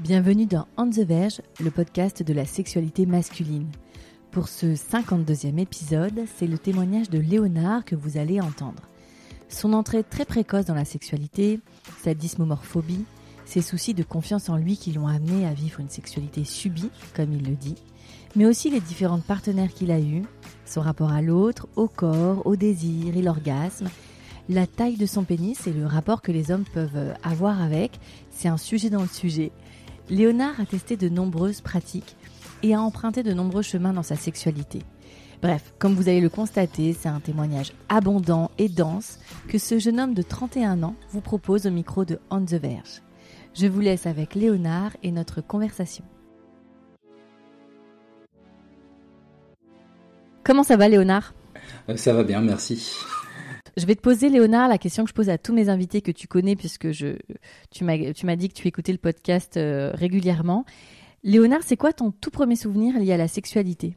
Bienvenue dans On the Verge, le podcast de la sexualité masculine. Pour ce 52e épisode, c'est le témoignage de Léonard que vous allez entendre. Son entrée très précoce dans la sexualité, sa dysmomorphobie, ses soucis de confiance en lui qui l'ont amené à vivre une sexualité subie, comme il le dit, mais aussi les différentes partenaires qu'il a eus, son rapport à l'autre, au corps, au désir et l'orgasme, la taille de son pénis et le rapport que les hommes peuvent avoir avec, c'est un sujet dans le sujet. Léonard a testé de nombreuses pratiques et a emprunté de nombreux chemins dans sa sexualité. Bref, comme vous allez le constater, c'est un témoignage abondant et dense que ce jeune homme de 31 ans vous propose au micro de On the Verge. Je vous laisse avec Léonard et notre conversation. Comment ça va Léonard? Ça va bien, merci. Je vais te poser, Léonard, la question que je pose à tous mes invités que tu connais, puisque tu m'as dit que tu écoutais le podcast euh, régulièrement. Léonard, c'est quoi ton tout premier souvenir lié à la sexualité?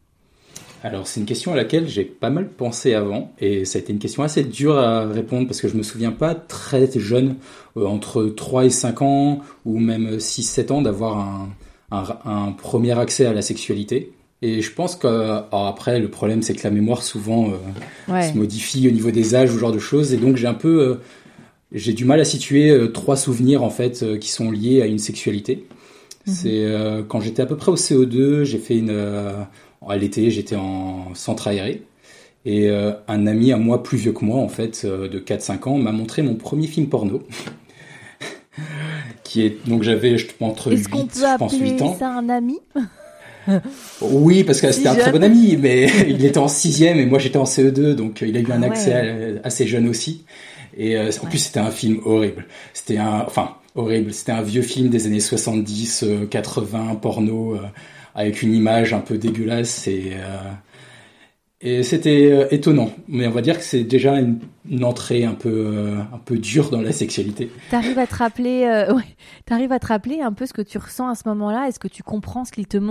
Alors c'est une question à laquelle j'ai pas mal pensé avant et ça a été une question assez dure à répondre parce que je me souviens pas très jeune, euh, entre 3 et 5 ans ou même 6-7 ans, d'avoir un, premier accès à la sexualité. Et je pense qu'après, le problème, c'est que la mémoire souvent euh, se modifie au niveau des âges ou ce genre de choses. Et donc, j'ai un peu, euh, j'ai du mal à situer euh, trois souvenirs en fait qui sont liés à une sexualité. Mhm. C'est quand j'étais à peu près au CO2, j'ai fait une, à l'été, j'étais en centre aéré. Et un ami à moi, plus vieux que moi, en fait, de 4-5 ans, m'a montré mon premier film porno. qui est, donc j'avais entre 8, je pense 8 ans. ça un ami? Oui, parce que c'était un très bon ami, mais il était en sixième et moi j'étais en CE2, donc euh, il a eu un ah accès assez jeune aussi. Et euh, en plus c'était un film horrible. C'était un, enfin horrible. C'était un vieux film des années 70, 80, euh, porno, avec une image un peu dégueulasse et et c'était étonnant, mais on va dire que c'est déjà une, entrée un peu un peu dure dans la sexualité. T'arrives à te rappeler, ouais, t'arrives à te rappeler un peu ce que tu ressens à ce moment-là? Est-ce que tu comprends ce qu'il te montre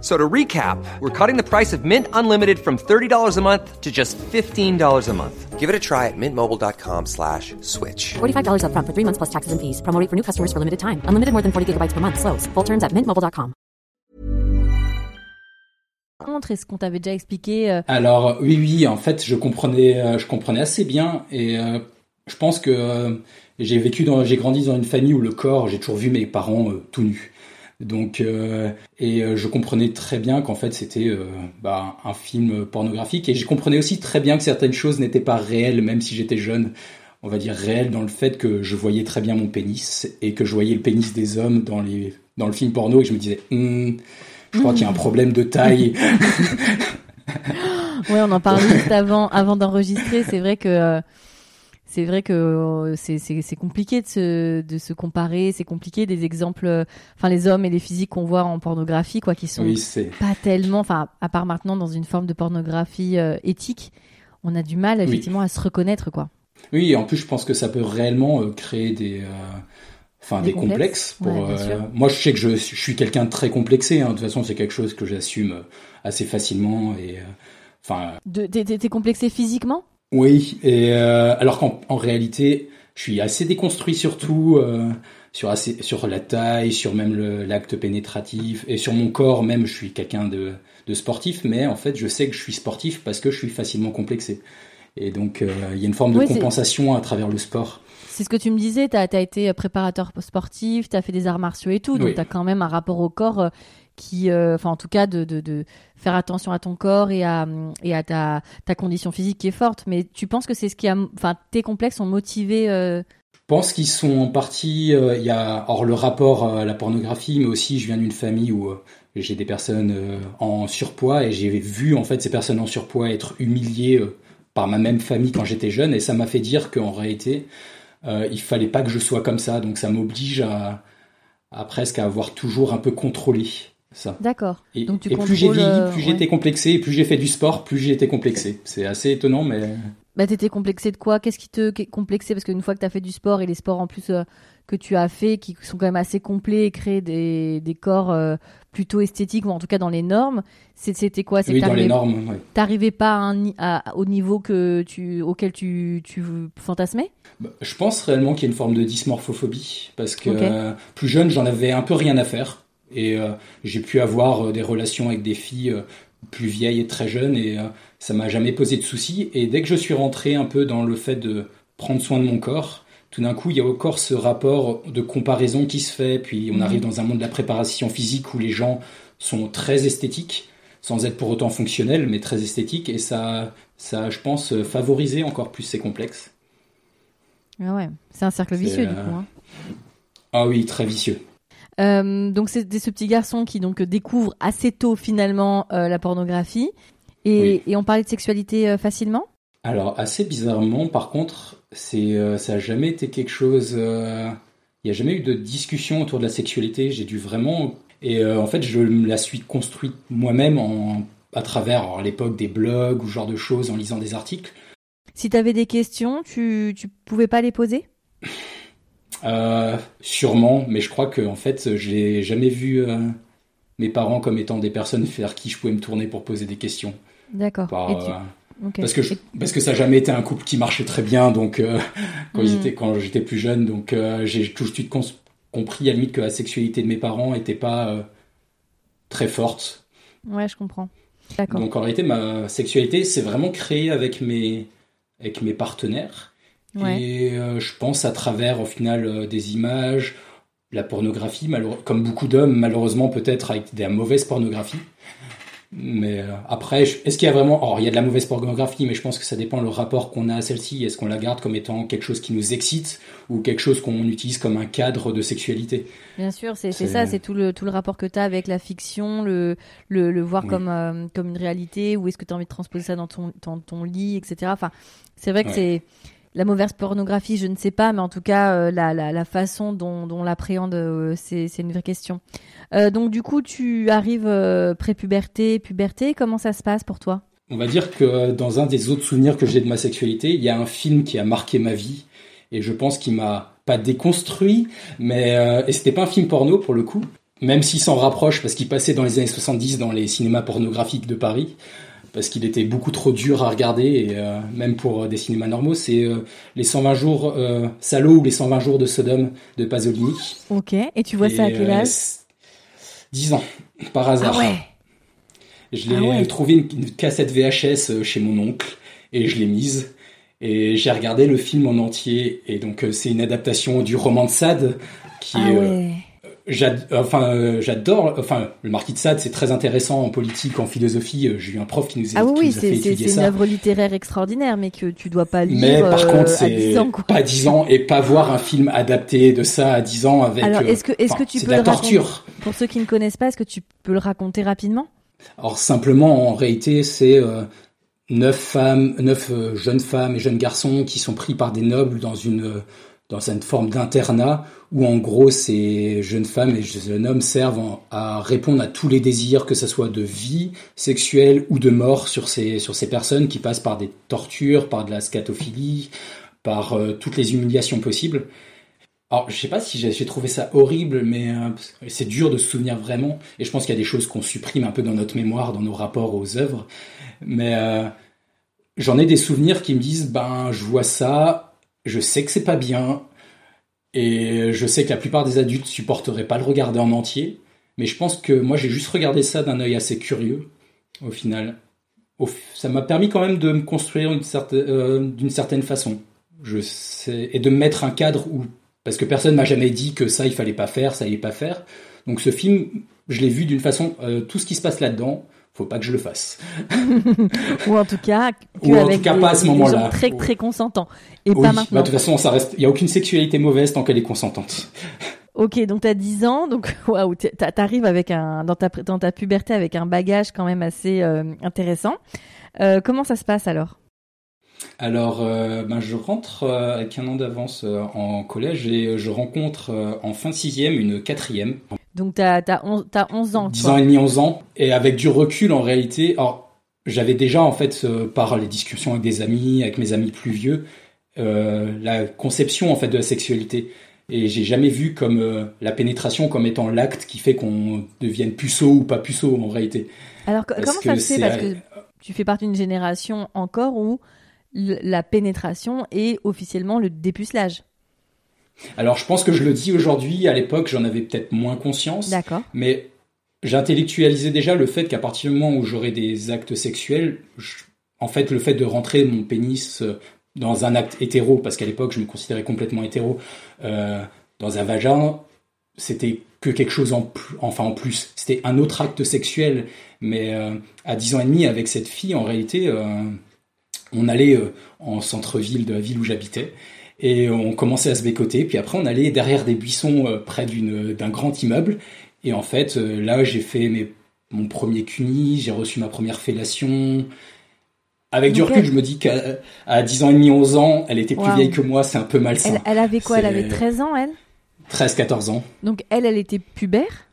So to recap, we're cutting the price of Mint Unlimited from $30 a month to just $15 a month. Give it a try at mintmobile.com slash switch. $45 up front for three months plus taxes and fees. Promo for new customers for limited time. Unlimited more than 40 gigabytes per month. Slows. Full terms at mintmobile.com. Est-ce qu'on t'avait déjà expliqué euh... Alors oui, oui, en fait, je comprenais, euh, je comprenais assez bien et euh, je pense que euh, j'ai vécu dans, j'ai grandi dans une famille où le corps, j'ai toujours vu mes parents euh, tout nus. Donc, euh, et euh, je comprenais très bien qu'en fait c'était euh, bah, un film pornographique, et je comprenais aussi très bien que certaines choses n'étaient pas réelles, même si j'étais jeune. On va dire réelles dans le fait que je voyais très bien mon pénis et que je voyais le pénis des hommes dans les dans le film porno et je me disais, hm, je crois qu'il y a un problème de taille. ouais, on en parlait juste avant avant d'enregistrer. C'est vrai que c'est vrai que euh, c'est compliqué de se, de se comparer, c'est compliqué des exemples, euh, enfin les hommes et les physiques qu'on voit en pornographie, quoi, qui sont pas tellement, enfin à part maintenant dans une forme de pornographie euh, éthique, on a du mal effectivement à se reconnaître, quoi. Oui, en plus je pense que ça peut réellement créer des, enfin des, complexes. pour, moi, je sais que je, je suis quelqu'un de très complexé. Hein. De toute façon, c'est quelque chose que j'assume assez facilement et enfin. T'es complexé physiquement? Oui, et euh, alors qu'en en réalité, je suis assez déconstruit surtout euh, sur assez sur la taille, sur même l'acte pénétratif et sur mon corps même. Je suis quelqu'un de, de sportif, mais en fait, je sais que je suis sportif parce que je suis facilement complexé. Et donc, euh, il y a une forme de compensation à travers le sport. C'est ce que tu me disais, tu as, as, été préparateur sportif, tu as fait des arts martiaux et tout, donc tu as quand même un rapport au corps qui, euh, enfin en tout cas, de, de, de, faire attention à ton corps et à, et à ta, ta condition physique qui est forte. Mais tu penses que c'est ce qui a, enfin tes complexes ont motivé euh... Je pense qu'ils sont en partie, euh, il y a or le rapport à la pornographie, mais aussi je viens d'une famille où euh, j'ai des personnes en surpoids et j'ai vu en fait ces personnes en surpoids être humiliées par ma même famille quand j'étais jeune et ça m'a fait dire qu'en réalité il fallait pas que je sois comme ça donc ça m'oblige à, à presque à avoir toujours un peu contrôlé D'accord. Et, Donc tu plus j'ai vieilli, euh, plus j'ai été complexé, et plus j'ai fait du sport, plus j'ai été complexé. C'est assez étonnant, mais. Bah, t'étais complexé de quoi? Qu'est-ce qui te complexait Parce qu'une fois que t'as fait du sport et les sports en plus euh, que tu as fait, qui sont quand même assez complets et créent des, des corps euh, plutôt esthétiques, ou en tout cas dans les normes, c'était quoi? Oui, dans les normes, ouais. T'arrivais pas à un, à, au niveau que tu, auquel tu, tu fantasmais? Bah, Je pense réellement qu'il y a une forme de dysmorphophobie, parce que okay. plus jeune, j'en avais un peu rien à faire. Et euh, j'ai pu avoir des relations avec des filles plus vieilles et très jeunes, et ça m'a jamais posé de soucis. Et dès que je suis rentré un peu dans le fait de prendre soin de mon corps, tout d'un coup, il y a encore ce rapport de comparaison qui se fait. Puis on mhm. arrive dans un monde de la préparation physique où les gens sont très esthétiques, sans être pour autant fonctionnels, mais très esthétiques. Et ça, ça je pense, favorisé encore plus ces complexes. Ah ouais, c'est un cercle vicieux du coup. Hein. Ah oui, très vicieux. Euh, donc c'est ce petit garçon qui donc découvre assez tôt finalement euh, la pornographie et, et, on parlait de sexualité euh, facilement? Alors, assez bizarrement, par contre, c'est, euh, ça n'a jamais été quelque chose. Euh, il n'y a jamais eu de discussion autour de la sexualité. J'ai dû vraiment. Et en fait, je la suis construite moi-même en, à travers, à l'époque, des blogs ou ce genre de choses, en lisant des articles. Si tu avais des questions, tu, tu pouvais pas les poser? Euh, Sûrement, mais je crois que en fait, je n'ai jamais vu mes parents comme étant des personnes vers qui je pouvais me tourner pour poser des questions. D'accord. Euh, parce que parce que ça n'a jamais été un couple qui marchait très bien donc euh, quand hmm. j'étais quand j'étais plus jeune donc euh, j'ai tout de suite compris à la limite que la sexualité de mes parents était pas très forte. Ouais, je comprends. D'accord. Donc en réalité ma sexualité c'est vraiment créé avec mes avec mes partenaires et je pense à travers au final des images, la pornographie, comme beaucoup d'hommes malheureusement peut-être avec de la mauvaise pornographie. Mais euh, après, est-ce qu'il y a vraiment... Alors, il y a de la mauvaise pornographie, mais je pense que ça dépend le rapport qu'on a à celle-ci. Est-ce qu'on la garde comme étant quelque chose qui nous excite ou quelque chose qu'on utilise comme un cadre de sexualité? Bien sûr, c'est ça, c'est tout le, tout le rapport que tu as avec la fiction, le, le, le voir comme, euh, comme une réalité, ou est-ce que tu as envie de transposer ça dans ton, dans ton lit, etc. Enfin, c'est vrai que c'est la mauvaise pornographie, je ne sais pas, mais en tout cas, euh, la, la, façon dont, dont on l'appréhende, euh, c'est une vraie question. Euh, donc, du coup, tu arrives pré-puberté, puberté. Comment ça se passe pour toi? On va dire que dans un des autres souvenirs que j'ai de ma sexualité, il y a un film qui a marqué ma vie et je pense qu'il m'a pas déconstruit, mais et c'était pas un film porno pour le coup, même s'il s'en rapproche parce qu'il passait dans les années 70 dans les cinémas pornographiques de Paris parce qu'il était beaucoup trop dur à regarder, et euh, même pour euh, des cinémas normaux, c'est euh, les 120 jours euh, Salo ou les 120 jours de Sodome de Pasolini. Ok, et tu vois ça à quel âge? 10 ans, par hasard. Ah ouais Je l'ai ah trouvé une, cassette VHS chez mon oncle, et je l'ai mise. Et j'ai regardé le film en entier, et donc c'est une adaptation du roman de Sade, qui ah ouais enfin, euh, j'adore. Enfin, le Marquis de Sade, c'est très intéressant en politique, en philosophie. Euh, j'ai eu un prof qui nous a, ah oui, nous a fait étudier ça. C'est une œuvre littéraire extraordinaire, mais que tu dois pas lire. Mais par euh, contre, c'est pas 10 ans et pas voir un film adapté de ça à 10 ans avec. Alors, est-ce que, est-ce que tu peux la le torture. Pour ceux qui ne connaissent pas, est-ce que tu peux le raconter rapidement? Alors simplement, en réalité, c'est euh, neuf femmes, neuf jeunes femmes et jeunes garçons qui sont pris par des nobles dans une dans une forme d'internat où en gros ces jeunes femmes et jeunes hommes servent à répondre à tous les désirs, que ce soit de vie sexuelle ou de mort sur ces, sur ces personnes qui passent par des tortures, par de la scatophilie, par euh, toutes les humiliations possibles. Alors, je sais pas si j'ai trouvé ça horrible, mais euh, c'est dur de se souvenir vraiment. Et je pense qu'il y a des choses qu'on supprime un peu dans notre mémoire, dans nos rapports aux œuvres. Mais euh, j'en ai des souvenirs qui me disent, ben, je vois ça, je sais que c'est pas bien, et je sais que la plupart des adultes supporteraient pas le regarder en entier, mais je pense que moi j'ai juste regardé ça d'un œil assez curieux, au final. Ça m'a permis quand même de me construire euh, d'une certaine façon. Je sais, et de me mettre un cadre où, parce que personne m'a jamais dit que ça il fallait pas faire, ça il pas faire. Donc ce film, je l'ai vu d'une façon, euh, tout ce qui se passe là-dedans, faut pas que je le fasse. Ou en tout cas, Ou en tout cas pas à ce moment-là. Très très consentants et pas maintenant. Bah, de toute façon, ça reste. Il y a aucune sexualité mauvaise tant qu'elle est consentante. Ok, donc tu as 10 ans, donc waouh, t'arrives avec un dans ta dans ta puberté avec un bagage quand même assez euh, intéressant. Euh, comment ça se passe alors? Alors, euh, ben, je rentre avec un an d'avance en collège et je rencontre en fin de sixième une quatrième. Donc, tu as, 11 ans. 10 ans et demi, 11 ans. Et avec du recul, en réalité, alors, j'avais déjà en fait par les discussions avec des amis, avec mes amis plus vieux, la conception en fait de la sexualité. Et j'ai jamais vu comme la pénétration comme étant l'acte qui fait qu'on devienne puceau ou pas puceau en réalité. Alors comment ça se fait? Parce que tu fais partie d'une génération encore où la pénétration est officiellement le dépucelage. Alors je pense que je le dis aujourd'hui, à l'époque j'en avais peut-être moins conscience. Mais j'intellectualisais déjà le fait qu'à partir du moment où j'aurais des actes sexuels, en fait le fait de rentrer mon pénis euh, dans un acte hétéro, parce qu'à l'époque je me considérais complètement hétéro, euh, dans un vagin, c'était que quelque chose en plus, enfin en plus, c'était un autre acte sexuel. Mais euh, à 10 ans et demi avec cette fille, en réalité, on allait en centre-ville de la ville où j'habitais et on commençait à se bécoter. Puis après, on allait derrière des buissons euh, près d'un grand immeuble. Et en fait, euh, là, j'ai fait mes, mon premier cuni, j'ai reçu ma première fellation. Avec du recul, je me dis qu'à 10 ans et demi, 11 ans, elle était plus vieille que moi, c'est un peu malsain. Elle, elle avait quoi? Elle avait 13 ans, elle? 13-14 ans. Donc elle, elle était pubère?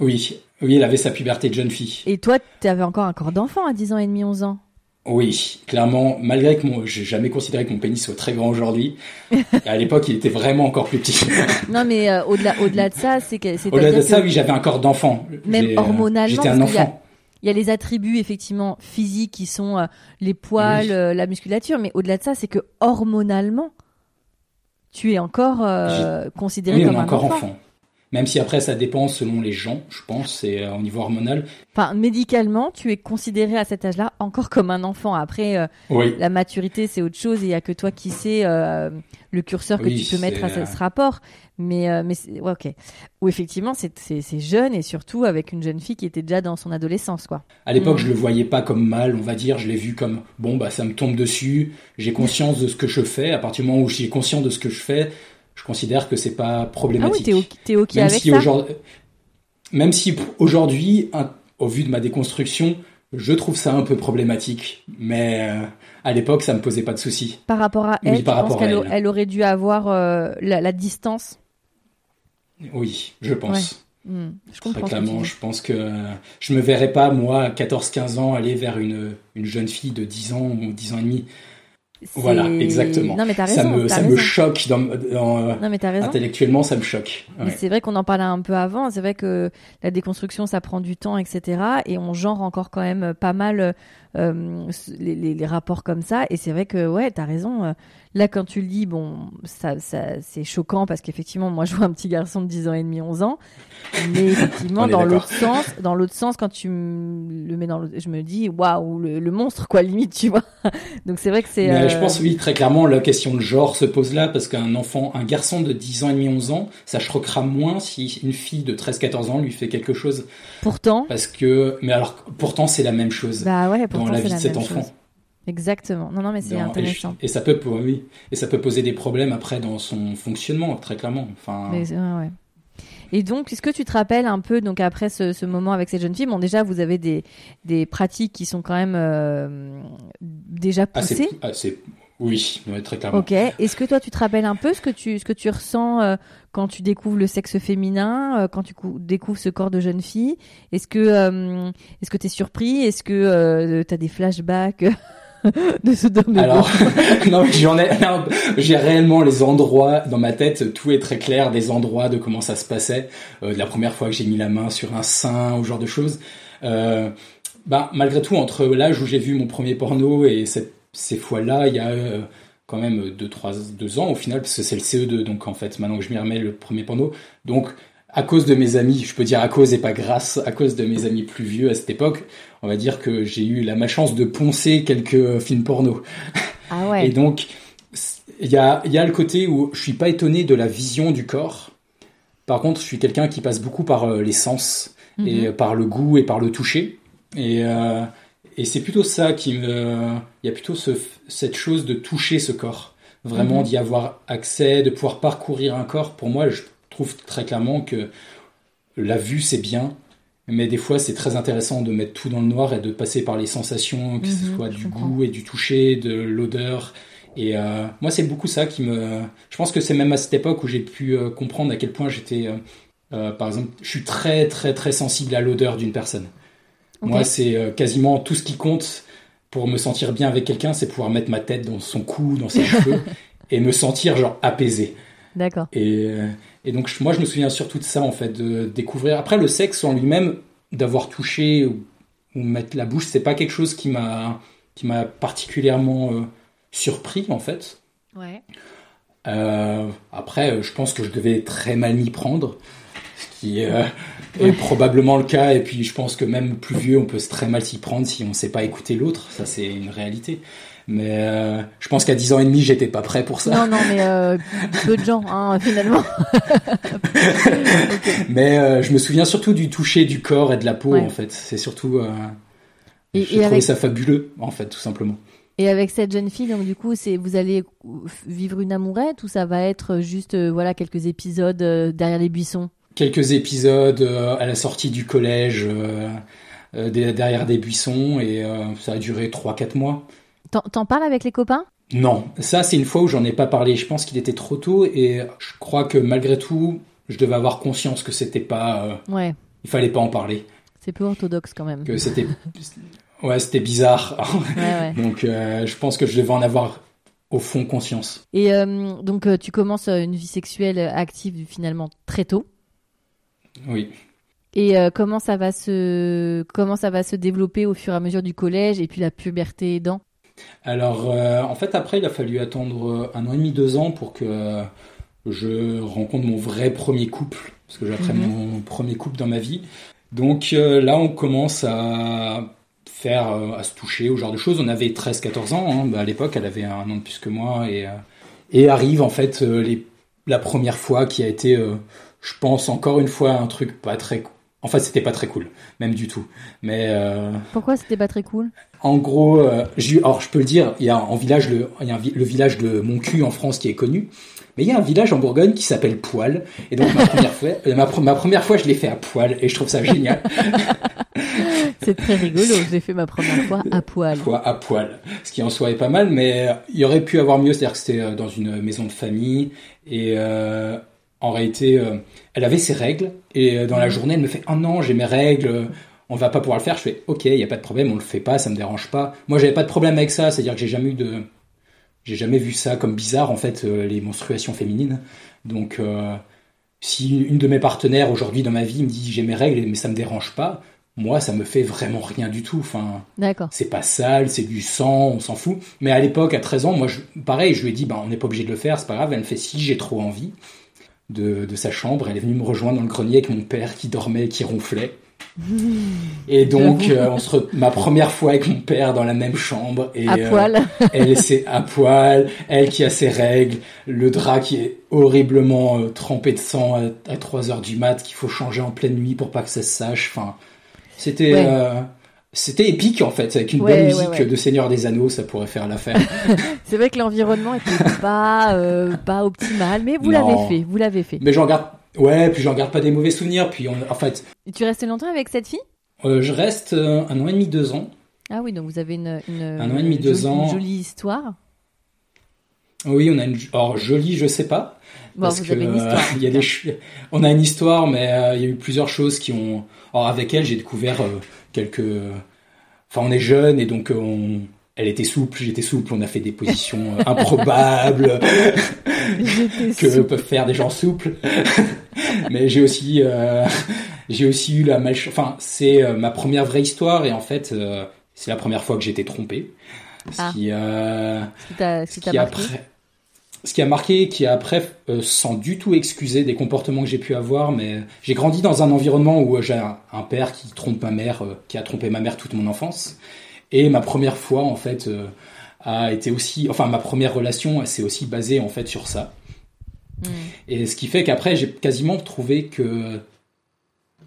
Oui, oui, elle avait sa puberté de jeune fille. Et toi, tu avais encore un corps d'enfant à 10 ans et demi, 11 ans? Oui, clairement, malgré que moi, j'ai jamais considéré que mon pénis soit très grand aujourd'hui. à l'époque, il était vraiment encore plus petit. non, mais euh, au-delà, au-delà de ça, c'est que. Au-delà de ça, oui, j'avais un corps d'enfant. Même euh, hormonalement. J'étais un enfant. Il y, a, les attributs effectivement physiques qui sont euh, les poils, la musculature, mais au-delà de ça, c'est que hormonalement, tu es encore considéré comme un encore enfant. Même si après ça dépend selon les gens, je pense, c'est euh, au niveau hormonal. Enfin, médicalement, tu es considéré à cet âge-là encore comme un enfant. Après, euh, la maturité, c'est autre chose. Il n'y a que toi qui sais euh, le curseur que tu peux mettre à ce, rapport. Mais, mais ok. Ou effectivement, c'est jeune et surtout avec une jeune fille qui était déjà dans son adolescence, quoi. À l'époque, je mm. je le voyais pas comme mal, on va dire. Je l'ai vu comme bon, bah ça me tombe dessus. J'ai conscience de ce que je fais. À partir du moment où j'ai conscience de ce que je fais, je considère que c'est pas problématique. Ah oui, t'es ok même avec si ça Même si aujourd'hui, au vu de ma déconstruction, je trouve ça un peu problématique, mais euh, à l'époque, ça me posait pas de soucis. Par rapport à elle, par tu qu'elle elle aurait dû avoir euh, la, distance? Oui, je pense. Hmm, je comprends. Très clairement, je pense que je me verrais pas, moi, à 14-15 ans, aller vers une, une jeune fille de 10 ans ou 10 ans et demi. Voilà, exactement. Non, mais raison, ça me, ça me choque dans, dans non, mais raison. intellectuellement, ça me choque. C'est vrai qu'on en parlait un peu avant. C'est vrai que la déconstruction, ça prend du temps, etc. Et on genre encore quand même pas mal euh, les, les, les, rapports comme ça. Et c'est vrai que ouais, t'as raison. Euh, là, quand tu le dis, bon, ça, ça c'est choquant parce qu'effectivement, moi, je vois un petit garçon de 10 ans et demi, 11 ans. Mais effectivement, dans l'autre sens, dans l'autre sens, quand tu le mets dans le, je me dis, waouh, le, le, monstre, quoi, limite, tu vois. Donc c'est vrai que c'est. Euh... Je pense oui, très clairement, la question de genre se pose là parce qu'un enfant, un garçon de 10 ans et demi, 11 ans, ça choquera moins si une fille de 13, 14 ans lui fait quelque chose. Pourtant. Parce que, mais alors, pourtant, c'est la même chose. Bah ouais, dans la vie de cet enfant. Exactement. Non, non, mais c'est intéressant. Et, ça peut, oui, et ça peut poser des problèmes après dans son fonctionnement, très clairement. Enfin. Mais, ouais, Et donc, est-ce que tu te rappelles un peu, donc après ce, moment avec cette jeune fille, bon déjà vous avez des, des pratiques qui sont quand même euh, déjà poussées? Assez, oui, très clairement. Ok. Est-ce que toi tu te rappelles un peu ce que tu, ce que tu ressens euh, quand tu découvres le sexe féminin, euh, quand tu découvres ce corps de jeune fille? Est-ce que, est-ce que tu es surpris? Est-ce que tu as des flashbacks? De Alors, non, j'en ai, j'ai réellement les endroits dans ma tête, tout est très clair, des endroits de comment ça se passait, euh, la première fois que j'ai mis la main sur un sein, ou genre de choses. Euh, bah, malgré tout, entre l'âge où j'ai vu mon premier porno et cette, ces fois-là, il y a euh, quand même deux, trois, deux ans au final, parce que c'est le CE2, donc en fait, maintenant que je m'y remets le premier porno. Donc, à cause de mes amis, je peux dire à cause et pas grâce, à cause de mes amis plus vieux à cette époque, on va dire que j'ai eu la malchance de poncer quelques films porno. Ah ouais. Et donc, il y a, y a le côté où je suis pas étonné de la vision du corps. Par contre, je suis quelqu'un qui passe beaucoup par euh, les sens et mhm. par le goût et par le toucher. Et, euh, et c'est plutôt ça qui me, il y a plutôt ce, cette chose de toucher ce corps, vraiment mhm. d'y avoir accès, de pouvoir parcourir un corps. Pour moi, je trouve très clairement que la vue c'est bien, mais des fois c'est très intéressant de mettre tout dans le noir et de passer par les sensations, que ce mhm, soit du goût et du toucher, de l'odeur. Et euh, moi c'est beaucoup ça qui me... Je pense que c'est même à cette époque où j'ai pu euh, comprendre à quel point j'étais... Euh, par exemple, je suis très très très sensible à l'odeur d'une personne. Moi, c'est quasiment tout ce qui compte pour me sentir bien avec quelqu'un, c'est pouvoir mettre ma tête dans son cou, dans ses cheveux, et me sentir genre apaisé. D'accord. Et, euh, et donc moi, je me souviens surtout de ça en fait, de découvrir. Après, le sexe en lui-même, d'avoir touché ou, ou mettre la bouche, c'est pas quelque chose qui m'a qui m'a particulièrement euh, surpris en fait. Ouais. Euh, après, je pense que je devais très mal m'y prendre, ce qui euh, est probablement le cas. Et puis, je pense que même plus vieux, on peut se très mal s'y prendre si on ne sait pas écouter l'autre. Ça, c'est une réalité. Mais euh, je pense qu'à 10 ans et demi, j'étais pas prêt pour ça. Non, non, mais euh, peu de gens, hein, finalement. Mais euh, je me souviens surtout du toucher du corps et de la peau, Ouais. en fait. C'est surtout. Et- trouvé avec- ça fabuleux, en fait, tout simplement. Et avec cette jeune fille, donc du coup, c'est vous allez vivre une amourette ou ça va être juste voilà quelques épisodes derrière les buissons? Quelques épisodes à la sortie du collège, derrière des buissons, et ça a duré 3-4 mois. T'en parles avec les copains? Non, ça c'est une fois où j'en ai pas parlé. Je pense qu'il était trop tôt et je crois que malgré tout, je devais avoir conscience que c'était pas, euh, Ouais, il fallait pas en parler, c'est peu orthodoxe quand même. que c'était, ouais, c'était bizarre. Ouais, ouais. Donc euh, je pense que je devais en avoir au fond conscience. Et euh, donc tu commences une vie sexuelle active finalement très tôt? Oui. Et euh, comment ça va se comment ça va se développer au fur et à mesure du collège et puis la puberté aidant Alors euh, en fait après il a fallu attendre euh, un an et demi, deux ans pour que je rencontre mon vrai premier couple, parce que j'attends Mhm. mon premier couple dans ma vie. Donc euh, là on commence à faire, à se toucher, au genre de choses. On avait 13-14 ans, hein. Bah, à l'époque elle avait un an de plus que moi, et, et arrive en fait les, la première fois qui a été, euh, je pense encore une fois, un truc pas très... En fait c'était pas très cool, même du tout. Mais... euh, Pourquoi c'était pas très cool? en gros, euh, alors je peux le dire, il y a en village le, il y a un vi- le village de Moncu en France qui est connu, mais il y a un village en Bourgogne qui s'appelle Poil, et donc ma première fois, euh, ma, pre- ma première fois, je l'ai fait à Poil, et je trouve ça génial, C'est très rigolo. J'ai fait ma première fois à poil. à Poil, ce qui en soi est pas mal, mais il y aurait pu avoir mieux, c'est-à-dire que c'était dans une maison de famille, et en réalité, euh, elle avait ses règles, et euh, dans la journée, elle me fait « Oh non, j'ai mes règles, euh, on va pas pouvoir le faire », je fais « Ok, il y a pas de problème, on le fait pas, ça me dérange pas ». Moi, j'avais pas de problème avec ça, c'est-à-dire que j'ai jamais eu de... J'ai jamais vu ça comme bizarre, en fait, euh, les menstruations féminines. Donc, euh, si une de mes partenaires aujourd'hui dans ma vie me dit j'ai mes règles, mais ça me dérange pas, moi, ça me fait vraiment rien du tout. Enfin, D'accord. c'est pas sale, c'est du sang, on s'en fout. Mais à l'époque, à 13 ans, moi, je, pareil, je lui ai dit, bah, on n'est pas obligé de le faire, c'est pas grave. Elle me fait si j'ai trop envie de, de sa chambre. Elle est venue me rejoindre dans le grenier avec mon père qui dormait, qui ronflait. Et donc, euh, on se re- ma première fois avec mon père dans la même chambre. Et, À euh, poil. elle c'est à poil, elle qui a ses règles, le drap qui est horriblement euh, trempé de sang à, à 3 heures du mat, qu'il faut changer en pleine nuit pour pas que ça se sache. Enfin, c'était Ouais. C'était épique en fait, avec une Ouais, bonne musique ouais. de Seigneur des Anneaux, ça pourrait faire l'affaire. C'est vrai que l'environnement était pas euh, pas optimal, mais vous l'avez fait. Vous l'avez fait. Mais j'en garde, ouais, puis j'en garde pas des mauvais souvenirs. Puis on, en fait, Et tu restais longtemps avec cette fille? Euh, je reste euh, un an et demi, deux ans. Ah oui, donc vous avez une, une, Un an et demi, deux jolie, ans. une jolie histoire. Oui, on a une, alors jolie, je sais pas. Bon, Parce vous que, avez une histoire. il y a des, on a une histoire, mais il y a eu plusieurs choses qui ont. Alors avec elle, j'ai découvert quelques. Enfin, on est jeunes et donc euh, on. Elle était souple, j'étais souple, on a fait des positions euh, improbables J'étais que souple. peuvent faire des gens souples. mais j'ai aussi, euh, j'ai aussi eu la malchance. Enfin, c'est ma première vraie histoire et en fait, euh, c'est la première fois que j'ai été trompé. Ce Ah. qui, euh, Ce qui ce qui après, ce qui a marqué, qui a après, euh, sans du tout excuser des comportements que j'ai pu avoir, mais j'ai grandi dans un environnement où euh, j'ai un, un père qui trompe ma mère, euh, qui a trompé ma mère toute mon enfance. Et ma première fois, en fait, euh, a été aussi, enfin, ma première relation, s'est aussi basée, en fait, sur ça. Hmm. Et ce qui fait qu'après, j'ai quasiment trouvé que,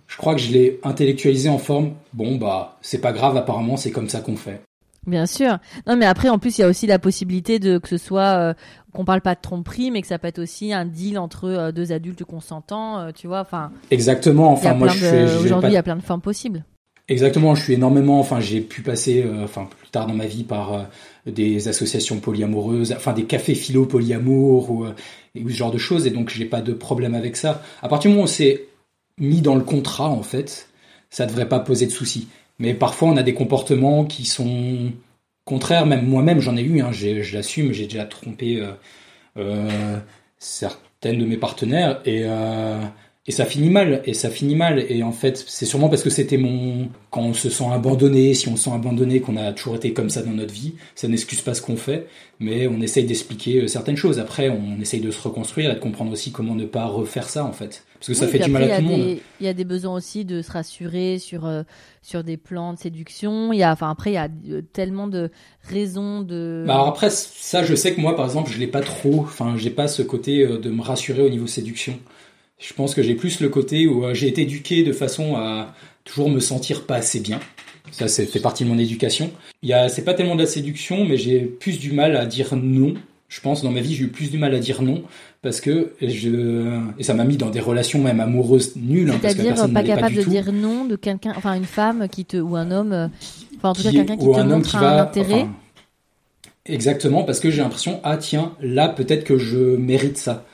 je crois que je l'ai intellectualisé en forme, bon, bah, c'est pas grave, apparemment, c'est comme ça qu'on fait. Bien sûr. Non, mais après, en plus, il y a aussi la possibilité de que ce soit euh, qu'on parle pas de tromperie, mais que ça peut être aussi un deal entre euh, deux adultes consentants. euh, tu vois, enfin, Exactement, enfin, moi, aujourd'hui, il y a plein de formes possibles. Exactement, je suis énormément, enfin j'ai pu passer, euh, enfin plus tard dans ma vie par euh, des associations polyamoureuses, enfin des cafés philo polyamour ou, ou ce genre de choses, et donc j'ai pas de problème avec ça. À partir du moment où c'est mis dans le contrat, en fait, ça devrait pas poser de soucis. Mais parfois, on a des comportements qui sont contraires. Même moi-même, j'en ai eu. Hein, je l'assume. J'ai déjà trompé euh, euh, certaines de mes partenaires et euh, et ça finit mal, et ça finit mal. Et en fait, c'est sûrement parce que c'était mon. Quand on se sent abandonné, si on se sent abandonné, qu'on a toujours été comme ça dans notre vie, ça n'excuse pas ce qu'on fait, mais on essaye d'expliquer euh, certaines choses. Après, on essaye de se reconstruire et de comprendre aussi comment ne pas refaire ça, en fait. Parce que ça fait du mal à tout le monde. Il y a des besoins aussi de se rassurer sur, euh, sur des plans de séduction. Il y a, enfin, après, il y a euh, tellement de raisons de. Bah après, ça, je sais que moi, par exemple, je l'ai pas trop. Enfin, j'ai pas ce côté de me rassurer au niveau séduction. Je pense que j'ai plus le côté où euh, j'ai été éduqué de façon à toujours me sentir pas assez bien. Ça, c'est fait partie de mon éducation. Il y a, c'est pas tellement de la séduction, mais j'ai plus du mal à dire non. Je pense dans ma vie, j'ai eu plus du mal à dire non parce que je et ça m'a mis dans des relations même amoureuses nulles. Hein, C'est-à-dire pas capable de dire non de quelqu'un, enfin une femme qui te ou un homme, euh, enfin en tout cas quelqu'un qui te montre un intérêt. exactement parce que j'ai l'impression ah tiens là peut-être que je mérite ça.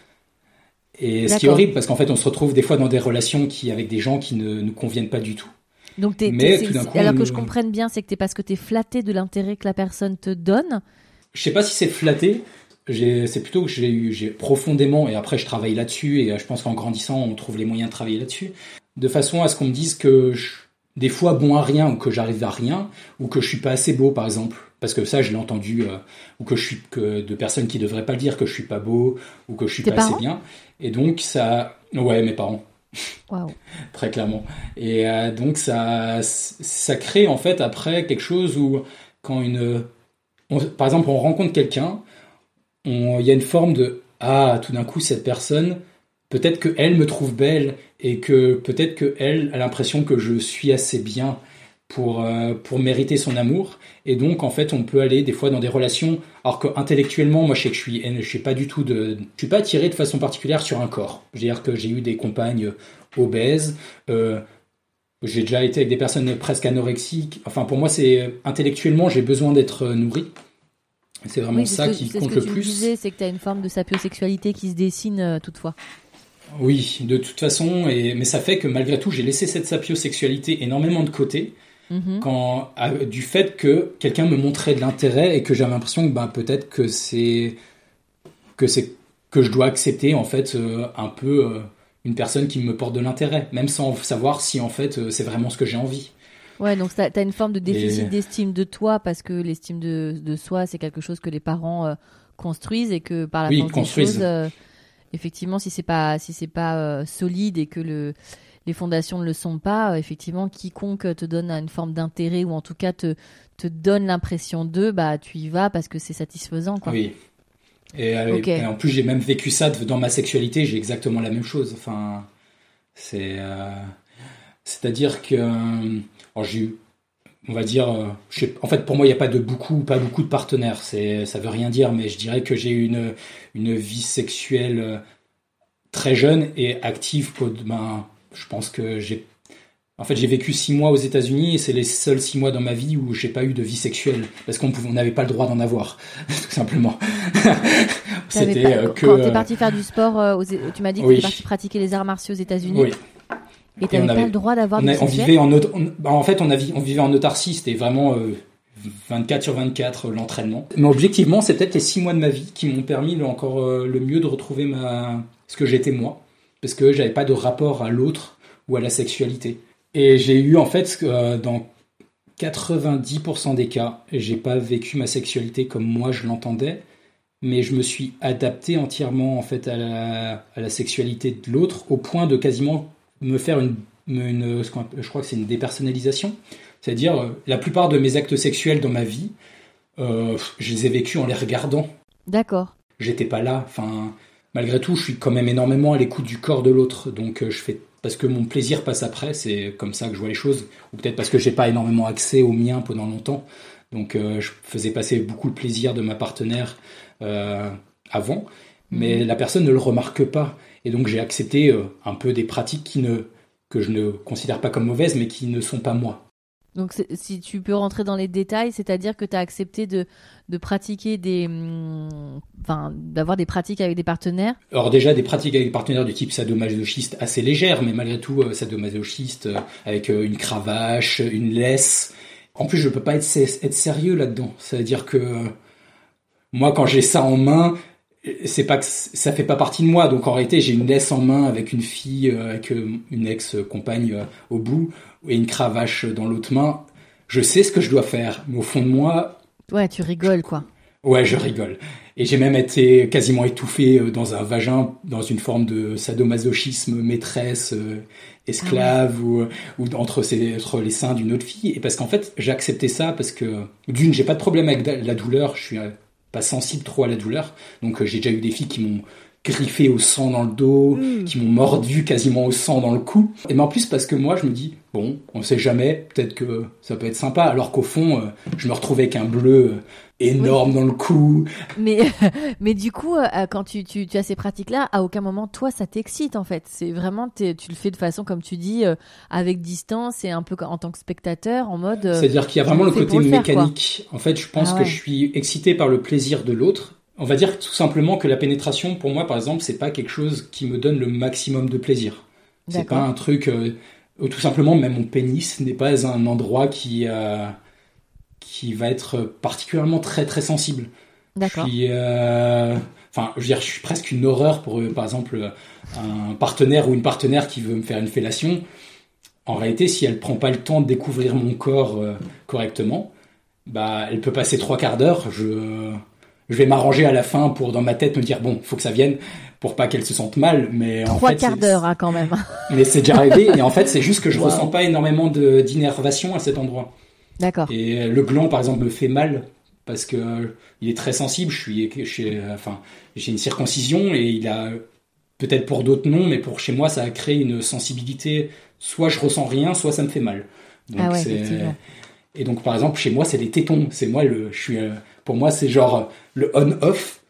Et ce qui est horrible, parce qu'en fait, on se retrouve des fois dans des relations qui, avec des gens qui ne nous conviennent pas du tout. Donc, Mais alors que je comprenne bien, c'est que t'es parce que tu es flatté de l'intérêt que la personne te donne. Je sais pas si c'est flatté. C'est plutôt que j'ai eu, j'ai profondément, et après je travaille là-dessus, et je pense qu'en grandissant, on trouve les moyens de travailler là-dessus, de façon à ce qu'on me dise que je, des fois bon à rien, ou que j'arrive à rien, ou que je suis pas assez beau, par exemple parce que ça je l'ai entendu euh, ou que je suis que de personnes qui devraient pas le dire que je suis pas beau ou que je suis pas assez bien. Et donc ça ouais mes parents. Très clairement. Et euh, donc ça ça crée en fait après quelque chose où quand une par exemple on rencontre quelqu'un il y a une forme de ah tout d'un coup cette personne peut-être que elle me trouve belle et que peut-être que elle a l'impression que je suis assez bien pour, euh, pour mériter son amour. Et donc, en fait, on peut aller des fois dans des relations, alors que intellectuellement, moi, je sais que je suis, je suis pas du tout de, je suis pas attiré de façon particulière sur un corps. Je veux dire que j'ai eu des compagnes obèses, euh, j'ai déjà été avec des personnes presque anorexiques. Enfin, pour moi, c'est intellectuellement, j'ai besoin d'être nourri. C'est vraiment ça qui compte le plus. C'est que tu as une forme de sapiosexualité qui se dessine euh, toutefois. Oui, de toute façon, et, mais ça fait que malgré tout, j'ai laissé cette sapiosexualité énormément de côté Mhm. quand, du fait que quelqu'un me montrait de l'intérêt et que j'avais l'impression que ben, peut-être que c'est que c'est que je dois accepter en fait euh, un peu euh, une personne qui me porte de l'intérêt, même sans savoir si en fait euh, c'est vraiment ce que j'ai envie. Ouais, donc tu as une forme de déficit d'estime de toi parce que l'estime de, de, soi c'est quelque chose que les parents construisent et que par la oui, force des choses, effectivement, si c'est pas si c'est pas solide et que le les fondations ne le sont pas, euh, effectivement, quiconque te donne une forme d'intérêt ou en tout cas te, te donne l'impression d'eux, bah, tu y vas parce que c'est satisfaisant. Quoi. Oui. Et, euh, en plus, j'ai même vécu ça dans ma sexualité, j'ai exactement la même chose. Enfin, c'est. Euh, c'est-à-dire que. j'ai eu on va dire, en fait, pour moi, il n'y a pas de beaucoup, pas beaucoup de partenaires. C'est, ça veut rien dire, mais je dirais que j'ai eu une, une vie sexuelle très jeune et active pour, ben, je pense que j'ai en fait, j'ai vécu six mois aux États-Unis et c'est les seuls six mois dans ma vie où j'ai pas eu de vie sexuelle parce qu'on n'avait pas le droit d'en avoir, tout simplement. C'était euh, que quand t'es parti faire du sport, euh, tu m'as dit que tu t'es parti pratiquer les arts martiaux aux États-Unis. Oui. Et t'avais pas le droit d'avoir on, on vivait en, bah, en fait, on, a, on vivait en autarcie. C'était vraiment 24 euh, sur 24 l'entraînement. Mais objectivement, c'est peut-être les six mois de ma vie qui m'ont permis encore le mieux de retrouver ma ce que j'étais moi parce que j'avais pas de rapport à l'autre ou à la sexualité. Et j'ai eu en fait euh, dans 90% des cas, j'ai pas vécu ma sexualité comme moi je l'entendais, mais je me suis adapté entièrement en fait à la, sexualité de l'autre au point de quasiment me faire une, je crois que c'est une dépersonnalisation, c'est-à-dire euh, la plupart de mes actes sexuels dans ma vie, euh, je les ai vécus en les regardant. D'accord. J'étais pas là, enfin malgré tout, je suis quand même énormément à l'écoute du corps de l'autre. Donc, euh, je fais parce que mon plaisir passe après. C'est comme ça que je vois les choses. Ou peut-être parce que j'ai pas énormément accès au mien pendant longtemps. Donc, euh, je faisais passer beaucoup le plaisir de ma partenaire euh, avant, mais mhm. la personne ne le remarque pas. Et donc, j'ai accepté un peu des pratiques qui ne que je ne considère pas comme mauvaises, mais qui ne sont pas moi. Donc si tu peux rentrer dans les détails, c'est-à-dire que tu as accepté de, pratiquer des... Hum, enfin, d'avoir des pratiques avec des partenaires? Alors déjà, des pratiques avec des partenaires du type sadomasochiste assez légères, mais malgré tout, euh, sadomasochiste euh, avec euh, une cravache, une laisse. En plus, je peux pas être, être sérieux là-dedans. C'est-à-dire que moi, quand j'ai ça en main, c'est pas que ça fait pas partie de moi. Donc en réalité, j'ai une laisse en main avec une fille, avec une ex-compagne au bout et une cravache dans l'autre main, je sais ce que je dois faire. Mais au fond de moi. Ouais, tu rigoles, quoi. Ouais, je rigole. Et j'ai même été quasiment étouffé euh, dans un vagin, dans une forme de sadomasochisme maîtresse, euh, esclave, ah ou, ou entre, les seins d'une autre fille. Et parce qu'en fait, j'ai accepté ça parce que, d'une, j'ai pas de problème avec la douleur, je suis euh, pas sensible trop à la douleur. Donc j'ai déjà eu des filles qui m'ont griffé au sang dans le dos, mm. qui m'ont mordu quasiment au sang dans le cou. Et mais en plus parce que moi je me dis bon, on sait jamais, peut-être que ça peut être sympa. Alors qu'au fond, euh, je me retrouvais avec un bleu euh, énorme dans le cou. Mais mais du coup, euh, quand tu, tu, tu as ces pratiques-là, à aucun moment toi ça t'excite en fait. C'est vraiment tu le fais de façon comme tu dis avec distance et un peu en tant que spectateur en mode. C'est-à-dire qu'il y a vraiment le côté mécanique. en fait, je pense ah que je suis excité par le plaisir de l'autre on va dire tout simplement que la pénétration, pour moi, par exemple, c'est pas quelque chose qui me donne le maximum de plaisir. C'est pas un truc. Euh, ou tout simplement, même mon pénis n'est pas un endroit qui euh, qui va être particulièrement très très sensible. D'accord. Euh, enfin, je veux dire, je suis presque une horreur pour, par exemple, un partenaire ou une partenaire qui veut me faire une fellation. En réalité, si elle prend pas le temps de découvrir mon corps correctement, bah, elle peut passer trois quarts d'heure. Je je vais m'arranger à la fin pour dans ma tête me dire bon, faut que ça vienne pour pas qu'elle se sente mal. Mais trois en quarts d'heure hein, quand même. mais c'est déjà arrivé et en fait c'est juste que je ressens pas énormément d'innervation à cet endroit. D'accord. Et le gland par exemple me fait mal parce que il est très sensible. Je suis, je enfin, j'ai une circoncision et il a peut-être pour d'autres non, mais pour chez moi ça a créé une sensibilité. Soit je ressens rien, soit ça me fait mal. Donc, ah ouais, et donc par exemple chez moi c'est les tétons. C'est moi le, je suis euh, pour moi, c'est genre le on-off.